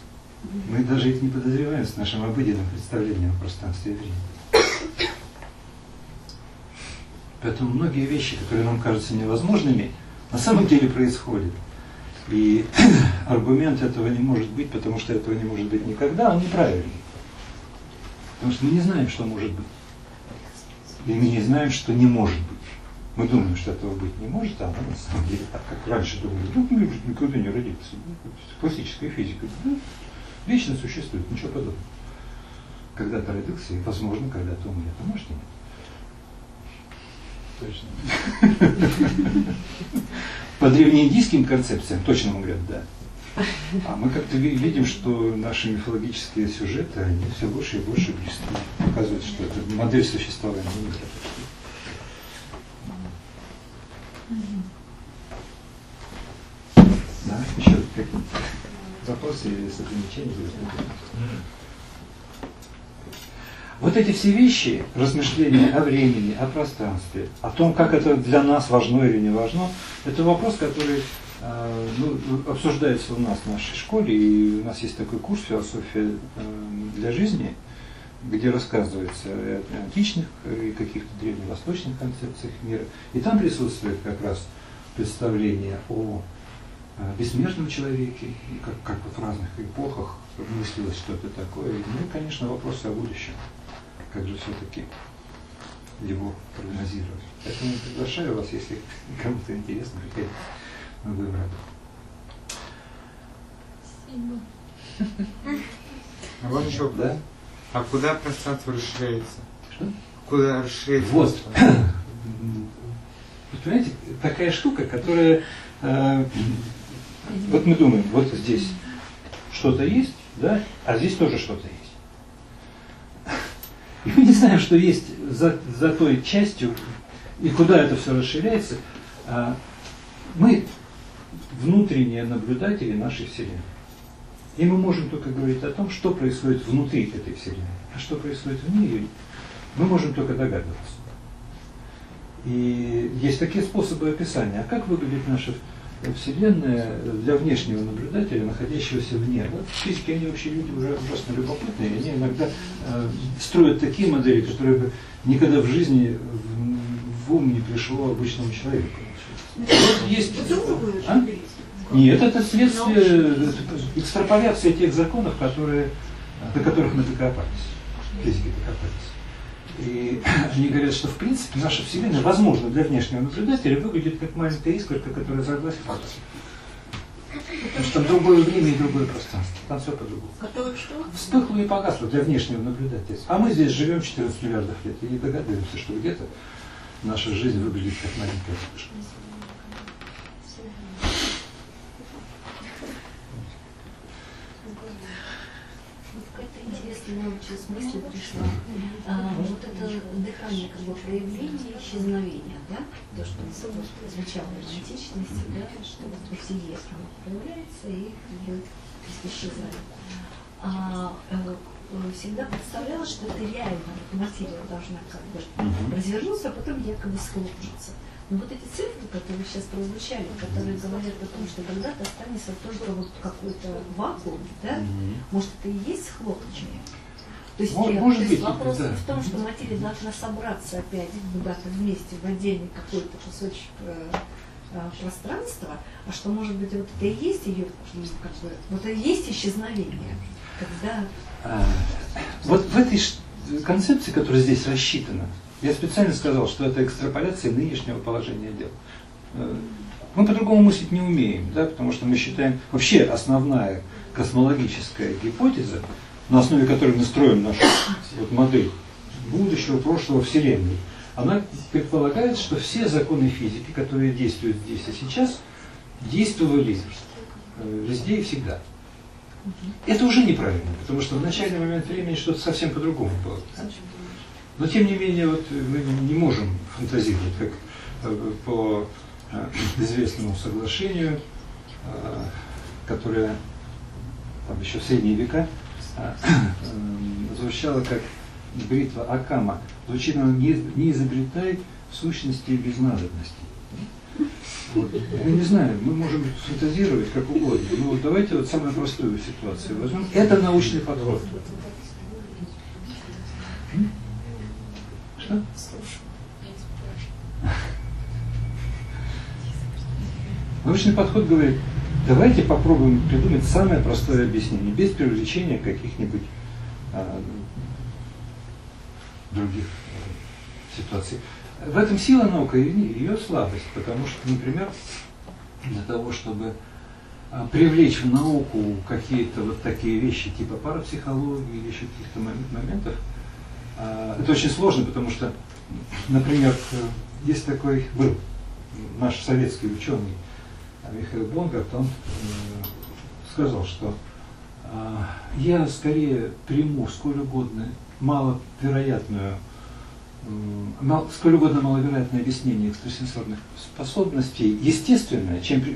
Мы даже их не подозреваем с нашим обыденным представлением о пространстве и времени. Поэтому многие вещи, которые нам кажутся невозможными, на самом деле происходят. И *coughs* аргумент этого не может быть, потому что этого не может быть никогда, он неправильный. Потому что мы не знаем, что может быть. И мы не знаем, что не может быть. Мы думаем, что этого быть не может, а оно на самом деле так, как раньше думали, ну, никогда не родится. Классическая физика. Ну, вечно существует, ничего подобного. Когда-то родился, и, возможно, когда-то умрет. А может, нет. Точно. По древнеиндийским концепциям точно умрет, да. А мы как-то видим, что наши мифологические сюжеты, они все больше и больше близки. Показывают, что это модель существования. Да, еще какие-то вопросы или ограничения? Вот эти все вещи, размышления о времени, о пространстве, о том, как это для нас важно или не важно, это вопрос, который ну, обсуждается у нас в нашей школе, и у нас есть такой курс «Философия э, для жизни», где рассказывается о античных и каких-то древневосточных концепциях мира. И там присутствует как раз представление о э, бессмертном человеке, и как, как вот в разных эпохах мыслилось что-то такое. Ну и, конечно, вопросы о будущем как же все-таки его прогнозировать. Поэтому приглашаю вас, если *laughs* кому-то интересно, рады. Спасибо. А вот еще да? А куда пространство расширяется? Что? Куда расширяется вот. Вы понимаете, такая штука, которая... Э, вот мы думаем, вот здесь что-то есть, да, а здесь тоже что-то есть. И мы не знаем, что есть за, за той частью, и куда это все расширяется. А мы внутренние наблюдатели нашей Вселенной. И мы можем только говорить о том, что происходит внутри этой Вселенной. А что происходит вне ее, мы можем только догадываться. И есть такие способы описания. А как выглядит наша Вселенная для внешнего наблюдателя, находящегося вне. Вот физики, они вообще люди уже ужасно любопытные, они иногда э, строят такие модели, которые бы никогда в жизни в, в ум не пришло обычному человеку. Вот есть... А? Нет, это следствие экстраполяции тех законов, которые, до которых мы докопались. Физики докопались. И *clears throat* они говорят, что в принципе наша Вселенная, возможно, для внешнего наблюдателя выглядит как маленькая искорка, которая зажглась в Потому что другое время и другое пространство. Там все по-другому. Вспыхло и погасло для внешнего наблюдателя. А мы здесь живем 14 миллиардов лет и не догадываемся, что где-то наша жизнь выглядит как маленькая вспышка. Интересная нам сейчас мысль пришла. А, вот это дыхание как бы проявление исчезновения, да? То, что звучало в античности, да, что вот бытие проявляется и как бы исчезает. А, э, всегда представляла, что это реально материя должна как бы развернуться, а потом якобы схлопнуться. Но вот эти цифры, которые сейчас прозвучали, которые говорят о том, что когда-то останется только вот какой-то вакуум, да, mm-hmm. может это и есть схлопывание. То есть, может, может то есть быть, вопрос да. в том, что материя должна собраться опять куда-то вместе в отдельный какой-то кусочек э, э, пространства, а что может быть вот это и есть ее, как бы, вот это и есть исчезновение, когда... А, вот в этой концепции, которая здесь рассчитана, я специально сказал, что это экстраполяция нынешнего положения дел. Э, мы по-другому мыслить не умеем, да, потому что мы считаем, вообще основная космологическая гипотеза, на основе которой мы строим нашу вот, модель будущего, прошлого Вселенной, она предполагает, что все законы физики, которые действуют здесь и сейчас, действовали э, везде и всегда. Это уже неправильно, потому что в начальный момент времени что-то совсем по-другому было. Но тем не менее, вот мы не можем фантазировать, как э, по э, *clears throat* известному соглашению, э, которое там, еще в средние века звучало как бритва Акама. Звучит оно не, не изобретай сущности без надобности. Вот. Я не знаю, мы можем фантазировать как угодно. Но вот давайте вот самую простую ситуацию возьмем. Это научный подход. Что? *laughs* Научный подход говорит, давайте попробуем придумать самое простое объяснение, без привлечения каких-нибудь а, других а, ситуаций. В этом сила наука и ее слабость, потому что, например, для того, чтобы а, привлечь в науку какие-то вот такие вещи, типа парапсихологии или еще каких-то моментов, это очень сложно, потому что, например, есть такой, был наш советский ученый Михаил Бонгарт, он сказал, что а, я скорее приму сколь угодно маловероятную сколь угодно маловероятное объяснение экстрасенсорных способностей естественное, чем э,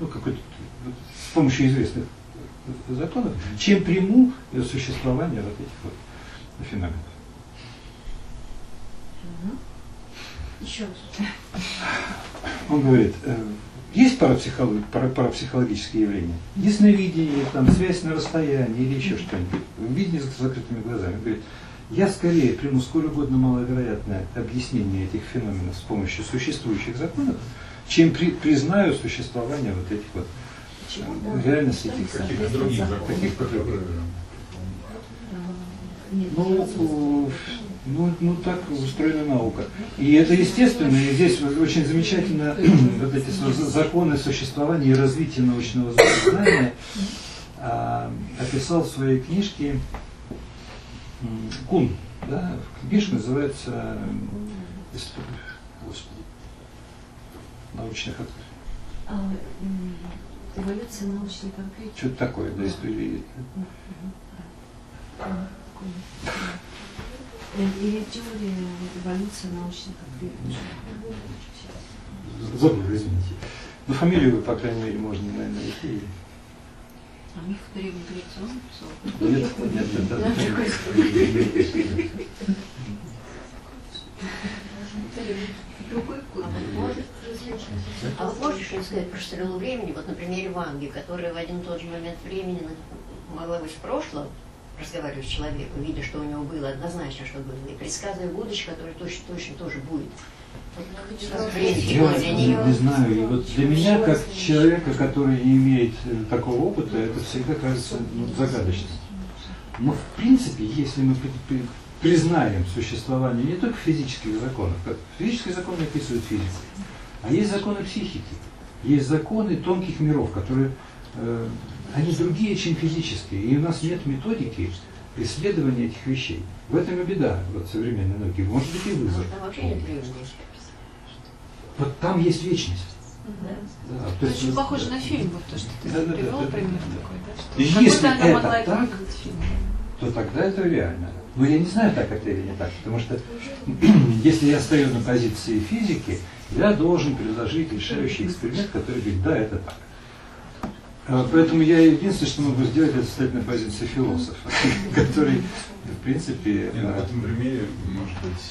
ну, с помощью известных законов, чем приму существование вот этих вот феноменов. Еще раз. Он говорит, э, есть парапсихолог, парапсихологические явления, ясновидение, там, связь на расстоянии или еще что-нибудь, видение с закрытыми глазами. Он говорит, я скорее приму сколь угодно маловероятное объяснение этих феноменов с помощью существующих законов, чем при, признаю существование вот этих вот э, реальностей этих каких-то других законов. Ну, ну, ну так устроена наука. И это естественно, и здесь очень замечательно *clears throat* вот эти законы существования и развития научного знания а, описал в своей книжке Кун. Да? Книжка называется Господи, научных а, Эволюция научной конкретики. Что-то такое, да, история. Или теория эволюции научных открытий. Забыл, извините. Ну, фамилию, по крайней мере, можно, наверное, найти. А Греции он написал? Нет, нет, нет. Другой а вот можешь что сказать про стрелу времени, вот на примере Ванги, которая в один и тот же момент времени могла быть в прошлом, разговариваю с человеком, видя, что у него было, однозначно, что было, и предсказывая будущее, которое точно, точно тоже будет. Я не, не знаю, и вот для меня, как человека, который не имеет э, такого опыта, это всегда кажется ну, загадочным. Но в принципе, если мы признаем существование не только физических законов, как физические законы описывают физику, а есть законы психики, есть законы тонких миров, которые э, они другие, чем физические. И у нас нет методики исследования этих вещей. В этом и беда вот, современной науки. Может быть и вызов. Вот там есть вечность. Да. Да, то есть, Очень похоже да. на фильм, вот то, что ты да, привел да, да, пример да, такой, да? Что Если это так, то тогда это реально. Но я не знаю, так это или не так, потому что *clears throat* если я стою на позиции физики, я должен предложить решающий эксперимент, который говорит, да, это так. Поэтому я единственное, что могу сделать, это стать на позиции философа, *laughs* который, в принципе... Нет, в этом примере, может быть,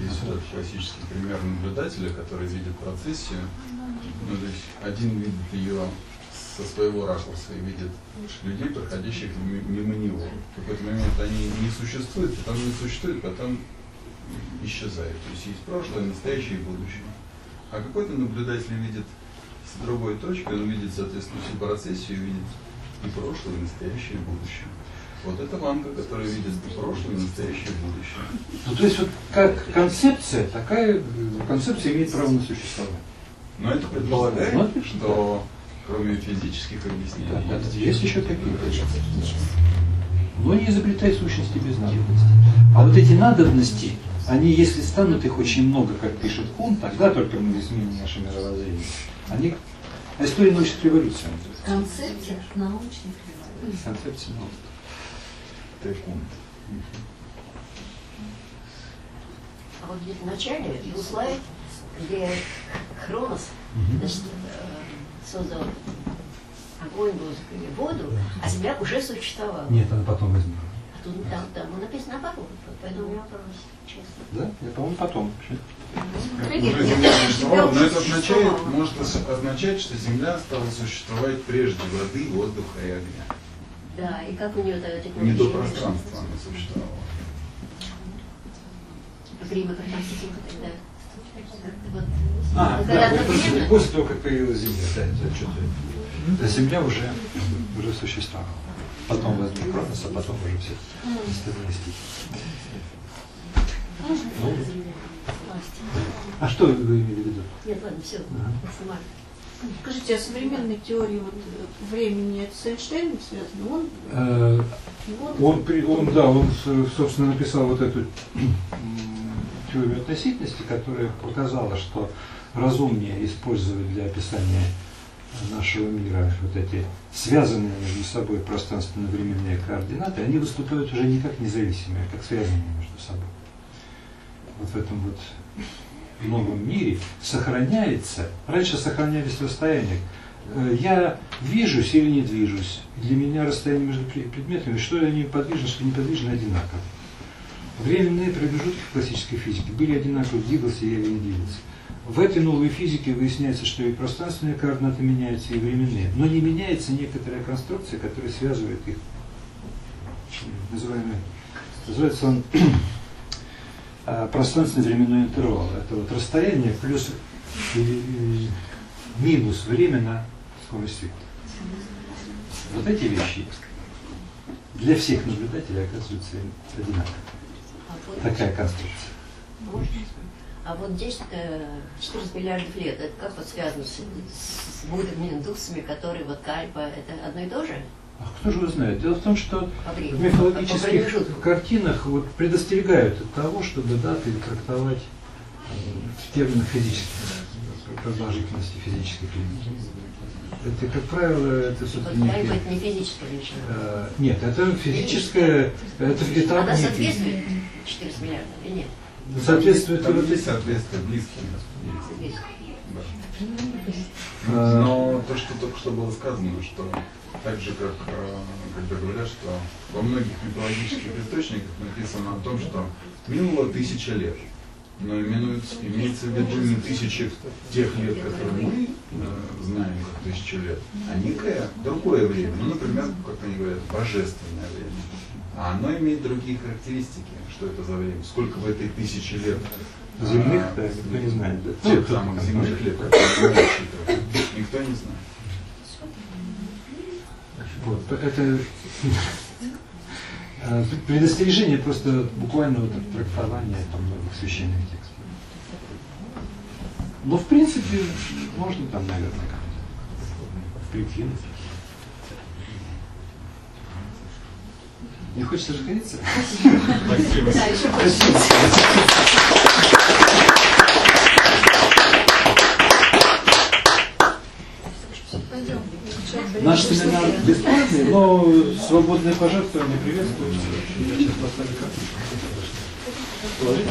здесь этот классический пример наблюдателя, который видит процессию, ну, то есть один видит ее со своего ракурса и видит людей, проходящих мимо него. В какой-то момент они не существуют, потом не существуют, потом исчезают. То есть есть прошлое, настоящее и будущее. А какой-то наблюдатель видит с другой точки, он видит, соответственно, всю процессию, видит и прошлое, и настоящее, и будущее. Вот это манга, которая видит и прошлое, и настоящее, и будущее. Ну, то есть вот как концепция, такая концепция имеет право на существование. Но это предполагает, ну, что Кроме физических объяснений. Да, да, есть еще какие-то. Но не изобретай сущности без надобности. А вот эти надобности, они, если станут их очень много, как пишет Кун, тогда только мы изменим наше мировоззрение. Они а история научных революций. Концепция научных революций. Концепция научных. Это Кун. А вот в начале был слайд, где Хронос, значит, создал огонь, воздух или воду, а Земля уже существовала. Нет, она потом возникла. Тут там, там ну, написано наоборот, поэтому у меня вопрос, честно. Да? Я, по-моему, потом. Уже Земля существовала, но это означает, может означать, что Земля стала существовать прежде воды, воздуха и огня. Да, и как у нее это Не до пространства она существовала. Время как тогда. Вот, а, да, вот после того, как появилась Земля, да, это что-то. Да, Земля уже, уже существовала. Потом возник Кронос, а потом уже все остальные стихи. Ну, а что вы имели в виду? Нет, ладно, все, ага. Скажите, а современной теории вот, времени это с Эйнштейном связано? Он, э, он, он, да, он, собственно, написал вот эту теорию относительности, которая показала, что разумнее использовать для описания нашего мира вот эти связанные между собой пространственно-временные координаты, они выступают уже не как независимые, а как связанные между собой. Вот в этом вот новом мире сохраняется, раньше сохранялись расстояния. Э, я движусь или не движусь. Для меня расстояние между предметами, что я неподвижно, что неподвижно, одинаково. Временные промежутки в классической физике были одинаковы, двигался я или не двигался. В этой новой физике выясняется, что и пространственные координаты меняются, и временные. Но не меняется некоторая конструкция, которая связывает их. Называемый, называется он *clears throat* а, пространственно-временной интервал. Это вот расстояние плюс или, минус время на скорость света. Вот эти вещи для всех наблюдателей оказываются одинаковыми такая конструкция. А вот 10, 14 миллиардов лет, это как вот связано с, с будами, индусами, которые вот Кальпа, это одно и то же? А кто же его знает? Дело в том, что в мифологических картинах вот предостерегают от того, чтобы даты трактовать в терминах физических, продолжительности физических линий. Это, как правило, это все-таки не, это не физическая величина. А, нет, это физическая, это этап Она соответствует 14 миллиардов или нет? Соответствует Там вот есть соответствие близкие. А. Но то, что только что было сказано, что так же, как а, когда говорят, что во многих мифологических источниках написано о том, что минуло тысяча лет но именуется, имеется в виду не тысячи тех лет, которые мы э, знаем как тысячу лет, а некое другое время. Ну, например, как они говорят, божественное время. А оно имеет другие характеристики. Что это за время? Сколько в этой тысяче лет? Земных, а, да, никто не знает. Да. Тех самых земных лет, которые Никто не знает. Вот, это Э, предостережение просто буквально вот трактование там, многих священных текстов. Но в принципе можно там, наверное, как-то прикинуть. Не хочется расходиться? Спасибо. Спасибо. Пойдем. Наш семинар бесплатный, но свободные пожертвования приветствуются. Я сейчас поставлю карточку. Положите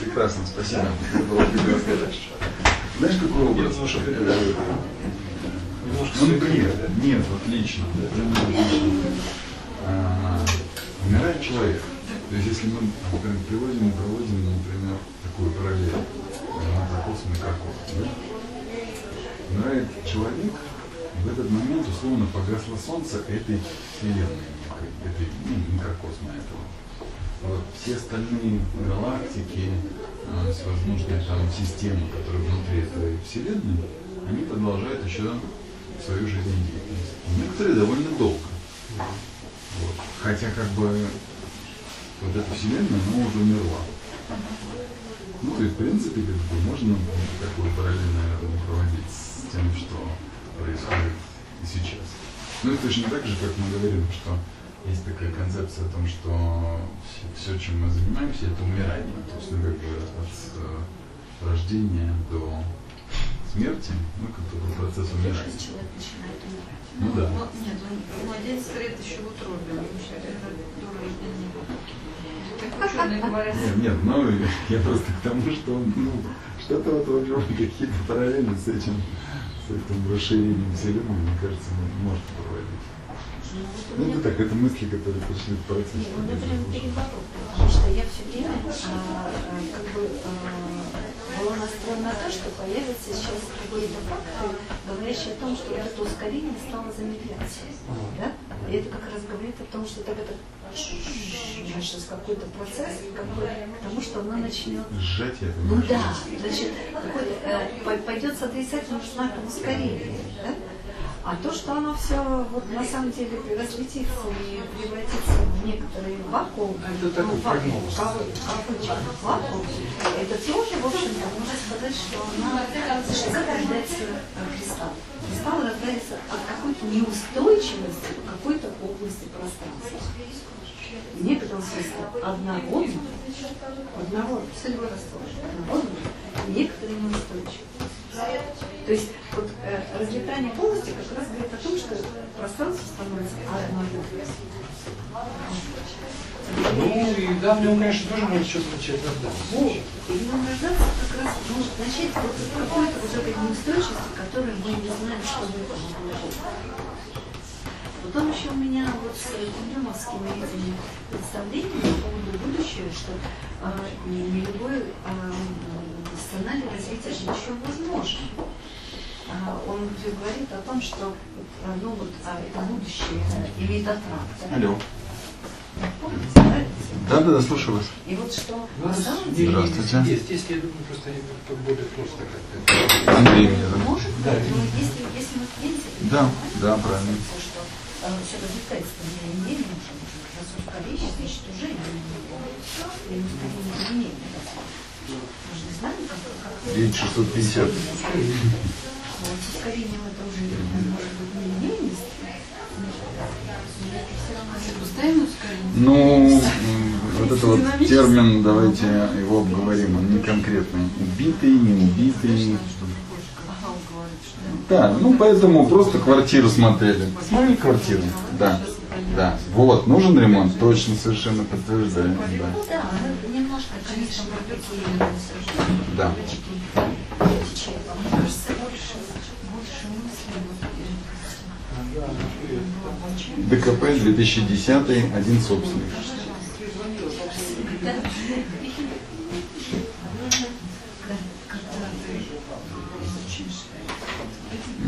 Прекрасно, спасибо. Это было прекрасно. Знаешь, какой образ? Немножко, Э, Немножко Ну, светлее, нет, да? нет, отлично. отлично. А, Умирает человек. То есть, если мы например, приводим, проводим, например, такую параллель, Анатокос и Микрокос, да? умирает человек, в этот момент погасло солнце этой вселенной, этой, ну, микрокосма этого. Вот все остальные галактики, а, всевозможные там системы, которые внутри этой вселенной, они продолжают еще свою жизнедеятельность. Некоторые довольно долго. Вот. Хотя как бы вот эта вселенная, она уже умерла. Ну, есть, в принципе, как бы можно такую параллель, наверное, проводить с тем, что происходит и сейчас. Ну, это точно так же, как мы говорим, что есть такая концепция о том, что все, чем мы занимаемся, это умирание. То есть, ну, как бы от э, рождения до смерти, ну, как бы процесс умирания. человек начинает умирать. Ну да. Ну, нет, ну, младенец стоит еще в утробе, говорят, Нет, нет, ну я просто к тому, что ну, что-то вот общем, какие-то параллели с этим, с этим расширением вселенной, мне кажется, ну, можно Ну это так, это мысли, которые пришли в процесс. Нет, у меня прям переворот, потому что я все время а, а, как бы а, была настроена на то, что появятся сейчас какие-то факты, говорящие о том, что вот это ускорение стало замедляться. Да? И это как раз говорит о том, что так это значит, какой-то процесс, какой, потому что она начнет Сжатие это Ну да, значит, какой-то, э, пойдет с отрицательным знаком ускорения. Да? А то, что оно все вот на самом деле разлетится и превратится в некоторый вакуум, Это такой ну, прогноз. вакуум, это тоже, в общем-то, можно сказать, что она, как рождается кристалл. Кристалл рождается от какой-то неустойчивости в какой-то области пространства. В некотором смысле однородно, однородно, все два однородно, некоторые неустойчивы. То есть вот э, разлетание полости как раз говорит о том, что пространство становится однородным. Ну, и да, в нем, конечно, тоже может что-то начать рождаться. Вот. И в нем рождаться как раз может начать вот какой-то вот этой неустойчивости, которую мы не знаем, что в этом. Потом еще у меня вот с Кундемовскими этими представлениями по поводу будущего, что э, не, не любой э, сценарий развития еще возможен. А, он же говорит о том, что э, ну, вот, а, это будущее имеет аттракт. Алло. Помните, да? Да, да, да, слушаю вас. И вот что на самом не- деле Здравствуйте. Есть, есть, я думаю, просто они как более просто как-то. Андрей меня зовут. может, Да. но если, если мы в принципе Да, да, правильно. то, что все разлетается на мгновение, уже уже как раз уже не Или ускорение изменения. Мы же не знаем, как, как 9650. Но вот с ускорением это уже может быть не линейность, постоянно ускорение. Ну, м, вот это вот термин, давайте его обговорим, он не конкретный. Убитый, не убитый. Да, ну поэтому просто квартиру смотрели. Смотрели квартиру? Да. Да. Вот, нужен ремонт, точно совершенно подтверждаю. Да. ну да, ну, немножко, конечно, такие Да. э, ДКП 2010, один собственник. Когда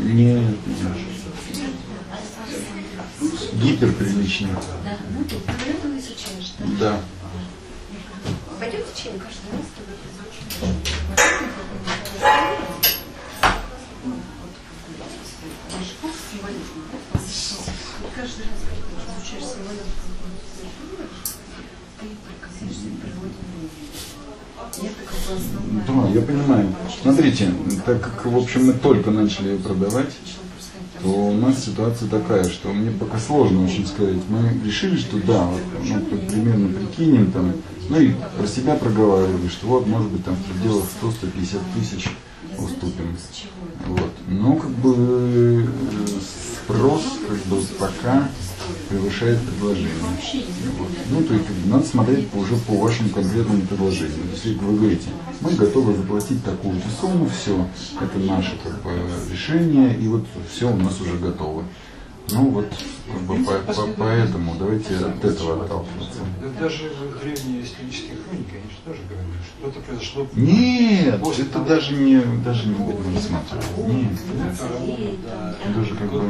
Нет. Гиперприличный. Да, ну ты поэтому изучаешь, да? Да. Пойдете чем каждый раз? Каждый раз, когда изучаешь символизм, ты бы основная. Да, я понимаю. Смотрите, так как, в общем, мы только начали ее продавать, то у нас ситуация такая, что мне пока сложно очень сказать. Мы решили, что да, вот, ну, примерно прикинем там, ну и про себя проговаривали, что вот, может быть, там в пределах 100-150 тысяч уступим. Вот. Но как бы э, спрос как бы пока превышает предложение. Вот. Ну, то есть надо смотреть уже по вашему конкретному предложению. Если вы говорите, мы готовы заплатить такую-то сумму, все, это наше как бы, решение, и вот все у нас уже готово. Ну вот, как бы, по, по, поэтому давайте от этого отталкиваться. Да Даже в древние исторические хроники они же тоже говорили, что это произошло... Нет, это даже не, даже не будем рассматривать. Нет, даже как бы...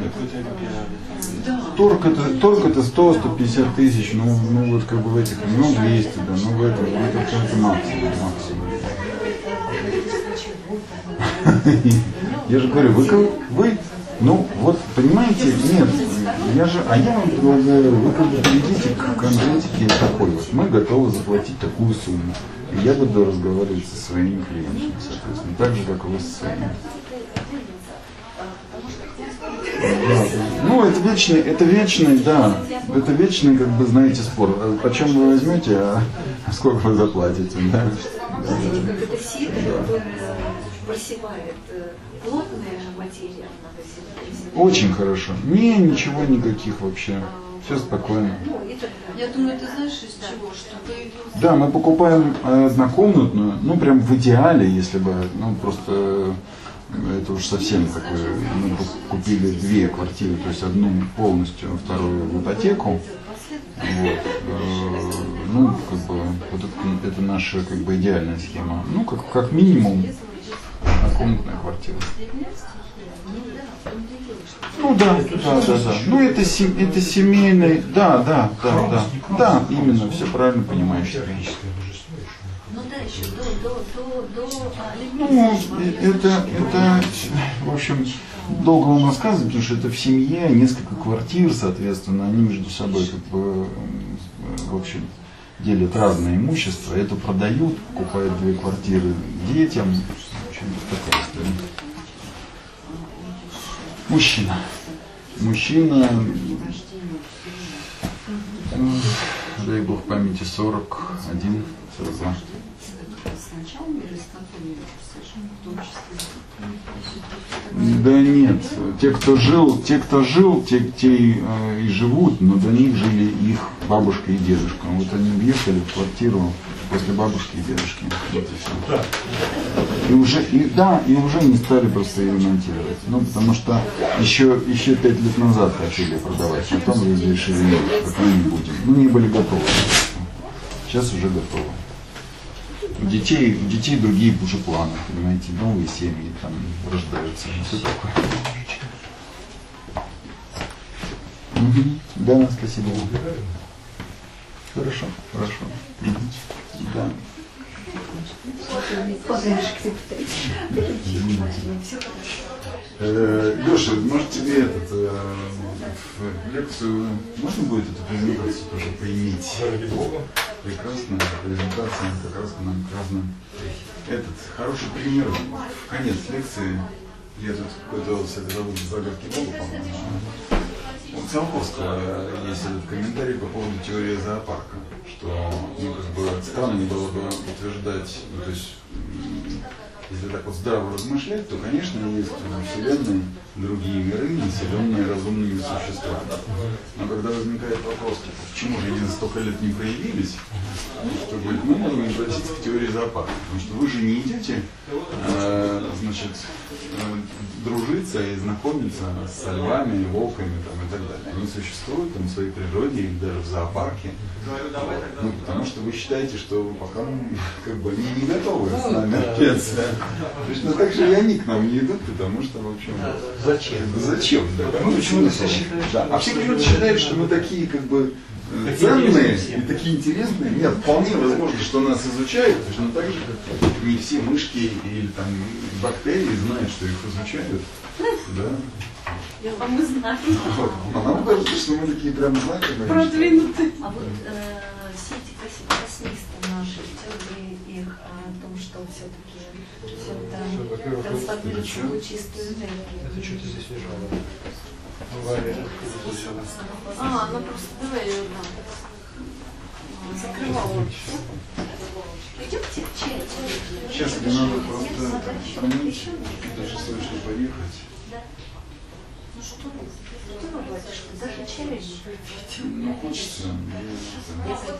Торг это, торг это 100-150 тысяч, ну, ну вот как бы в этих, ну 200, да, ну в этом, это максимум, максимум. *laughs* Я же говорю, вы, как- вы, ну вот понимаете, нет, я же, а я вам предлагаю, вы как бы перейдите к конкретике такой вот, мы готовы заплатить такую сумму. И я буду разговаривать со своими клиентами, соответственно, так же, как и вы со своими. Да. Ну, это вечный, это вечный, да, это вечный, как бы, знаете, спор. А Почем вы возьмете, а сколько вы заплатите, да? Знаете, как это сито, которое просевает э, Очень хорошо. Не, ничего никаких вообще. Все спокойно. Ну, так далее. Я думаю, ты знаешь из чего? Что появился Да, мы покупаем э, однокомнатную, ну прям в идеале, если бы, ну просто э, это уж совсем как бы, мы бы купили две квартиры, то есть одну полностью, вторую в ипотеку. Вот. э, Ну, как бы, вот это, это наша как бы идеальная схема. Ну, как, как минимум, однокомнатная квартира. Ну да, да, да, да. Ну это, се- это семейный, да, да, да, да. Да, именно, все правильно понимаешь. Ну да, еще до, до, до, до а, Ну, э, это, это, в общем, долго вам рассказывать, потому что это в семье несколько квартир, соответственно, они между собой, как бы, в общем, делят разное имущество, это продают, покупают две квартиры детям, в общем, такая история. Мужчина. Мужчина, дай бог памяти, 41, 42. Да нет, те, кто жил, те, кто жил, те, те э, и живут, но до них жили их бабушка и дедушка. Вот они въехали в квартиру после бабушки и дедушки. Вот и уже, и, да, и уже не стали просто ее ремонтировать. Ну, потому что еще, еще пять лет назад хотели продавать, потом решили, нет, пока не будем. Ну, не были готовы. Сейчас уже готовы. У детей, у детей другие уже планы, понимаете, новые семьи там рождаются, и все такое. Мгм. Да, спасибо. Хорошо, хорошо. Мгм. Да. Э, Леша, может тебе этот, э, в лекцию, можно будет эту презентацию тоже поиметь? Прекрасная презентация, как раз к нам к разным. Этот хороший пример, в конец лекции, я тут какой-то, кстати, зовут «Загадки Бога», по-моему. У Циолковского есть этот комментарий по поводу теории зоопарка, что ну, как бы странно было бы утверждать, ну, то есть если так вот здраво размышлять, то, конечно, есть во Вселенной другие миры, населенные разумными существами. Но когда возникает вопрос, почему же они за столько лет не проявились, что говорит, мы можем обратиться к теории зоопарка. Потому что вы же не идете, э, значит, э, дружиться и знакомиться с львами, волками там, и так далее. Они существуют там, в своей природе, и даже в зоопарке. Ну, потому что вы считаете, что пока *laughs* как бы они не готовы с нами общаться. Точно так же и они к нам не идут, потому что, в общем, Зачем? зачем? Да, Ну, почему-то все считают, Да. что- А все почему-то считают, что мы такие, как бы, э, ценные и такие интересные. Нет, вполне возможно, что нас изучают, точно так же, как не все мышки или там бактерии знают, что их изучают. Да. А мы знаем. Вот. А нам кажется, что мы такие прям знательные. Продвинутый. А вот э, все эти космисты наши, теории их о том, что все-таки все это трансформируется в чистую энергию. Это что-то здесь лежало. А, ну просто давай ее да. Закрывала. Идемте в чай. Сейчас мне надо просто отстранить, даже слышно поехать. Ну что, что вы батюшка, даже чай не? Ну, хочется. Я я- вот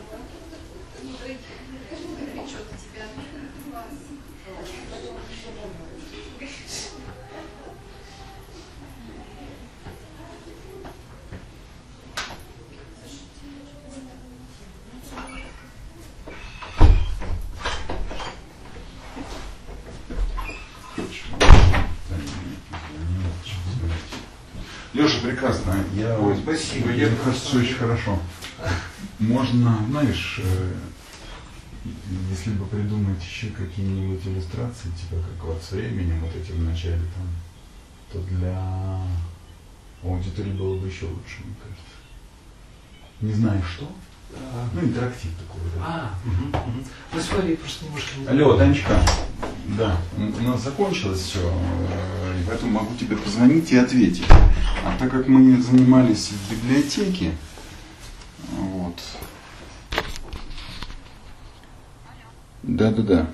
Леша, прекрасно. Я, Ой, спасибо. Мне Я кажется, все очень хорошо. Можно, знаешь, э, если бы придумать еще какие-нибудь иллюстрации, типа как вот с временем, вот эти в начале там, то для аудитории было бы еще лучше, мне кажется. Не знаю что. Ну, интерактив такой, да. А, мгм. Ну смотри, просто немножко не Алло, Танечка. Да, у нас закончилось все, и поэтому могу тебе позвонить и ответить. А так как мы занимались в библиотеке, вот. Да-да-да.